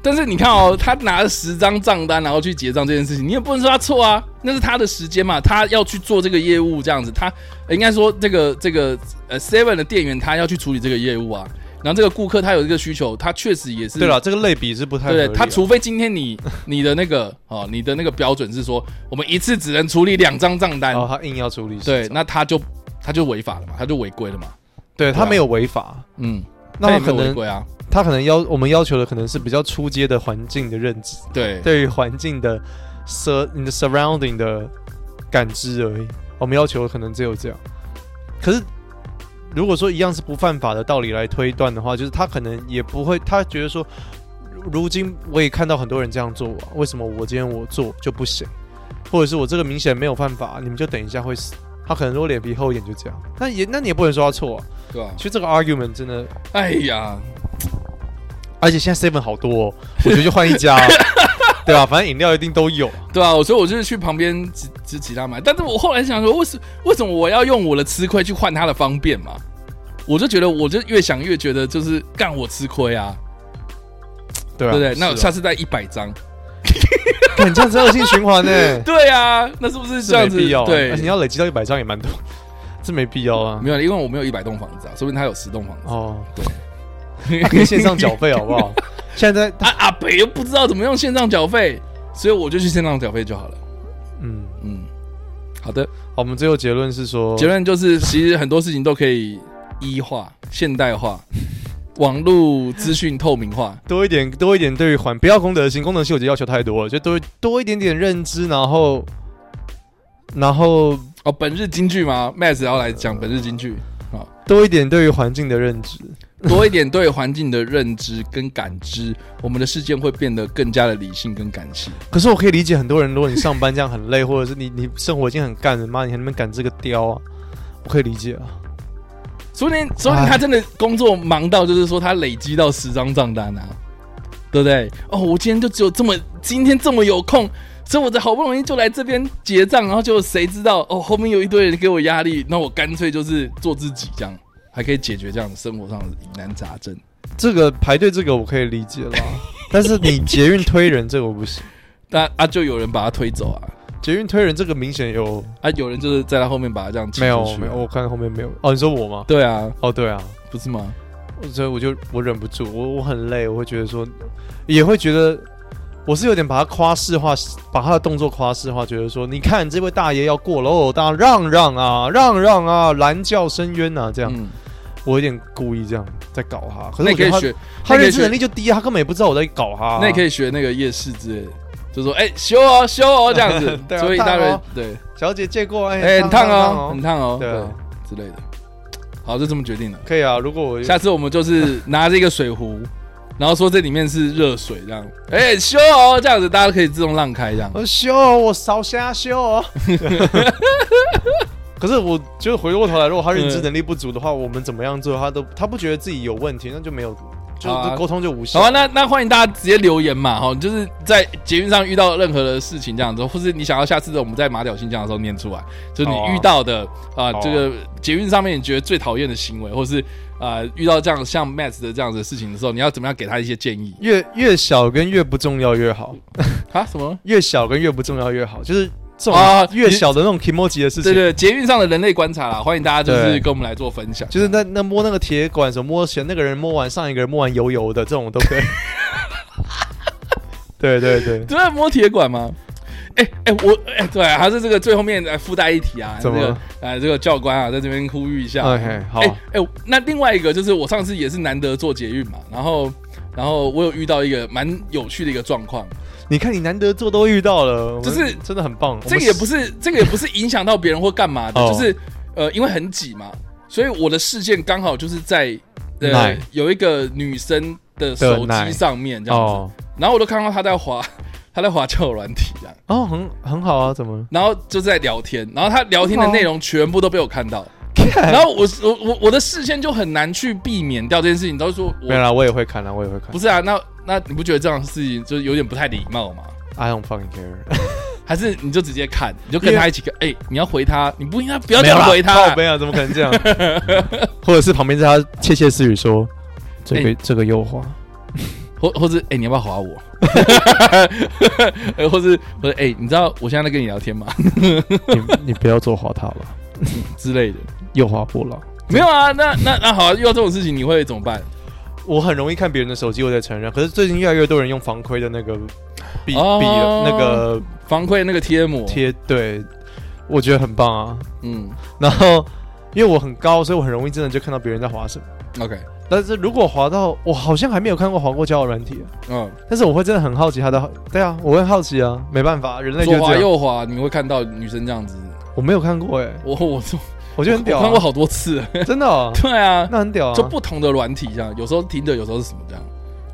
但是你看哦，他拿了十张账单，然后去结账这件事情，你也不能说他错啊，那是他的时间嘛，他要去做这个业务，这样子，他应该说这个这个呃 Seven 的店员他要去处理这个业务啊，然后这个顾客他有这个需求，他确实也是对了，这个类比是不太对对，他除非今天你你的那个 哦，你的那个标准是说我们一次只能处理两张账单，然后他硬要处理，对，那他就他就违法了嘛，他就违规了嘛，对他没有违法，嗯，那他可能违规啊，他可能要我们要求的可能是比较初阶的环境的认知，对。对于环境的 sur 你的 surrounding 的感知而已。我们要求的可能只有这样。可是如果说一样是不犯法的道理来推断的话，就是他可能也不会，他觉得说，如如今我也看到很多人这样做啊，为什么我今天我做就不行？或者是我这个明显没有犯法，你们就等一下会死？他可能如果脸皮厚一点就这样，那也那你也不能说他错啊。对吧？其实这个 argument 真的，哎呀，而且现在 seven 好多、哦，我觉得就换一家、啊。对啊，反正饮料一定都有。对啊，所以我就是去旁边只只其他买。但是我后来想说，为什为什么我要用我的吃亏去换他的方便嘛？我就觉得，我就越想越觉得，就是干我吃亏啊。对啊，对不对？是啊那我下次带一百张。看这样子恶性循环呢？对啊，那是不是这这样子？没必要啊。对你要累积到一百张也蛮多，这没必要啊。没有，因为我没有一百栋房子啊，说不定他有十栋房子。哦，对，他可以线上缴费好不好？现在啊，阿北又不知道怎么用线上缴费，所以我就去线上缴费就好了。嗯，嗯，好的，好，我们最后结论是说，结论就是，其实很多事情都可以一化、现代化、网络资讯透明化。多一点，多一点对于环，不要功德心，功德心我觉得要求太多了，就多多一点点认知，然后，然后哦，本日金句吗？Max 要来讲本日金句，好，多一点对于环境的认知。多一点对环境的认知跟感知，我们的世界会变得更加的理性跟感性。可是我可以理解很多人，如果你上班这样很累，或者是你 你生活已经很干了，妈，你还能不能赶这个雕啊？我可以理解啊。说不定，说不定他真的工作忙到，就是说他累积到十张账单啊，对不对？哦，我今天就只有这么，今天这么有空，所以我在好不容易就来这边结账，然后就谁知道哦，后面有一堆人给我压力，那我干脆就是做自己，这样还可以解决这样生活上的疑难杂症。这个排队这个我可以理解啦，但是你捷运推人这个我不行。但啊，就有人把他推走啊，捷运推人这个明显有啊，有人就是在他后面把他这样没有没有？我看后面没有。哦，你说我吗？对啊，哦，对啊，不是吗？所以我就我忍不住，我我很累，我会觉得说，也会觉得我是有点把他夸饰化，把他的动作夸饰化，觉得说，你看这位大爷要过喽，大家让让啊，让让啊，蓝叫深渊啊，这样，嗯，我有点故意这样在搞他。可是那我觉得他你可以学，他认知能力就低啊，他根本也不知道我在搞他、那你可以学那个夜市之类的，就说哎、修哦修哦这样子，对啊所以大堆烫哦对，小姐借过，哎、哎、很烫哦，很烫哦，对啊之类的。好，就这么决定了。可以啊。如果我下次我们就是 拿着一个水壶，然后说这里面是热水这样，哎、修哦这样子，大家可以自动让开这样。我修哦，我烧虾修哦。可是我就回过头来，如果他认知能力不足的话，我们怎么样做，他都他不觉得自己有问题，那就没有，就沟通就无效。好啊，那那欢迎大家直接留言嘛，哈，就是在捷运上遇到任何的事情这样子，或是你想要下次的我们在马屌信箱的时候念出来，就是你遇到的啊、这个捷运上面你觉得最讨厌的行为，或是啊、遇到这样像 Matt 的这样子的事情的时候，你要怎么样给他一些建议越越小跟越不重要越好，啊？什么？越小跟越不重要越好，就是这啊种越小的那种 emoji 的事情。对对，捷运上的人类观察啦，欢迎大家就是跟我们来做分享，就是那那摸那个铁管什么摸前那个人摸完上一个人摸完油油的这种都可以。对 对对，真的摸铁管吗？哎、哎、我哎、对、啊，还是这个最后面来附带一提啊，这个哎这个教官啊，在这边呼吁一下。OK，好哎、哎、那另外一个就是我上次也是难得做捷运嘛，然后然后我有遇到一个蛮有趣的一个状况，你看你难得做都遇到了，就是真的很棒。这个也不是这个也不是影响到别人或干嘛的，哦就是呃因为很挤嘛，所以我的视线刚好就是在呃有一个女生的手机上面这样子，哦然后我都看到她在滑 她在滑交友软体这样。哦，很很好啊，怎么？然后就在聊天，然后她聊天的内容全部都被我看到，看然后我我我我的视线就很难去避免掉这件事情，都是说没有啦，我也会看啦，我也会看不。是啊，那那你不觉得这样的事情就是有点不太礼貌吗？I don't fucking care。还是你就直接看，你就跟他一起看，哎、你要回他，你不应该不要这样回他没有啊，怎么可能这样？或者是旁边在他窃窃私语说：“这个、哎这个右滑。或或者哎、你要不要划我？呃或者或者哎、你知道我现在在跟你聊天吗？你你不要做滑塔了，之类的，右滑波了。没有啊，那那那好、啊，遇到这种事情你会怎么办？我很容易看别人的手机，我在承认。可是最近越来越多人用防窥的那个笔哦笔、那个防窥那个贴膜，贴，对，我觉得很棒啊。嗯然后因为我很高，所以我很容易真的就看到别人在滑什么。，OK，但是如果滑到，我好像还没有看过滑过交友软体、啊，嗯，但是我会真的很好奇他的，对啊，我会好奇啊，没办法，人类就左滑。右滑，你会看到女生这样子。我没有看过哎、我我我觉得很屌、啊，我看过好多次了。真的、哦，对啊，那很屌啊。就不同的软体这样，有时候听的，有时候是什么这样，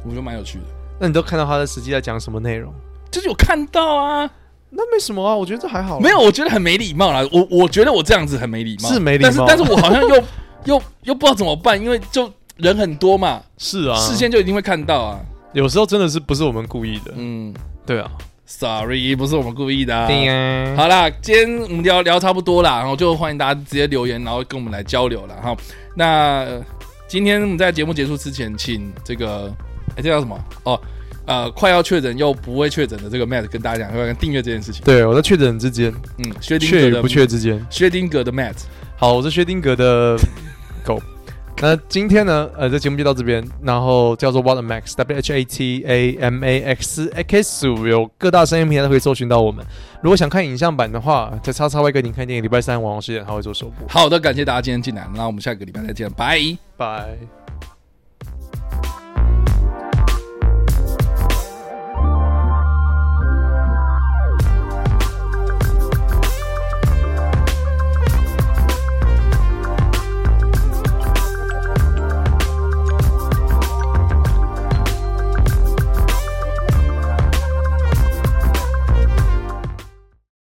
我觉得蛮有趣的。那你都看到他的实际在讲什么内容？就是有看到啊，那没什么啊，我觉得这还好啊。没有，我觉得很没礼貌啦。我我觉得我这样子很没礼貌，是没礼貌但是但是我好像又 又又不知道怎么办，因为就人很多嘛，是啊，视线就一定会看到啊。有时候真的是不是我们故意的。嗯，对啊，Sorry，不是我们故意的、啊。对呀。好啦，今天我们聊聊差不多啦，然后就欢迎大家直接留言，然后跟我们来交流了哈。那今天我们在节目结束之前，请这个哎，这叫什么？哦，呃，快要确诊又不会确诊的这个 Matt 跟大家讲，订阅这件事情？对，我在确诊之间，嗯，薛丁格的不确之间，薛丁格的 Matt。好，我是薛丁格的狗。那今天呢，呃，这节目就到这边，然后叫做 What a Max，W H A T A M A X X 5，有各大声音平台都可以搜寻到我们。如果想看影像版的话，在叉叉 Y 跟您看电影，礼拜三晚上十点他会做首播。好的，感谢大家今天进来，那我们下个礼拜再见，拜拜。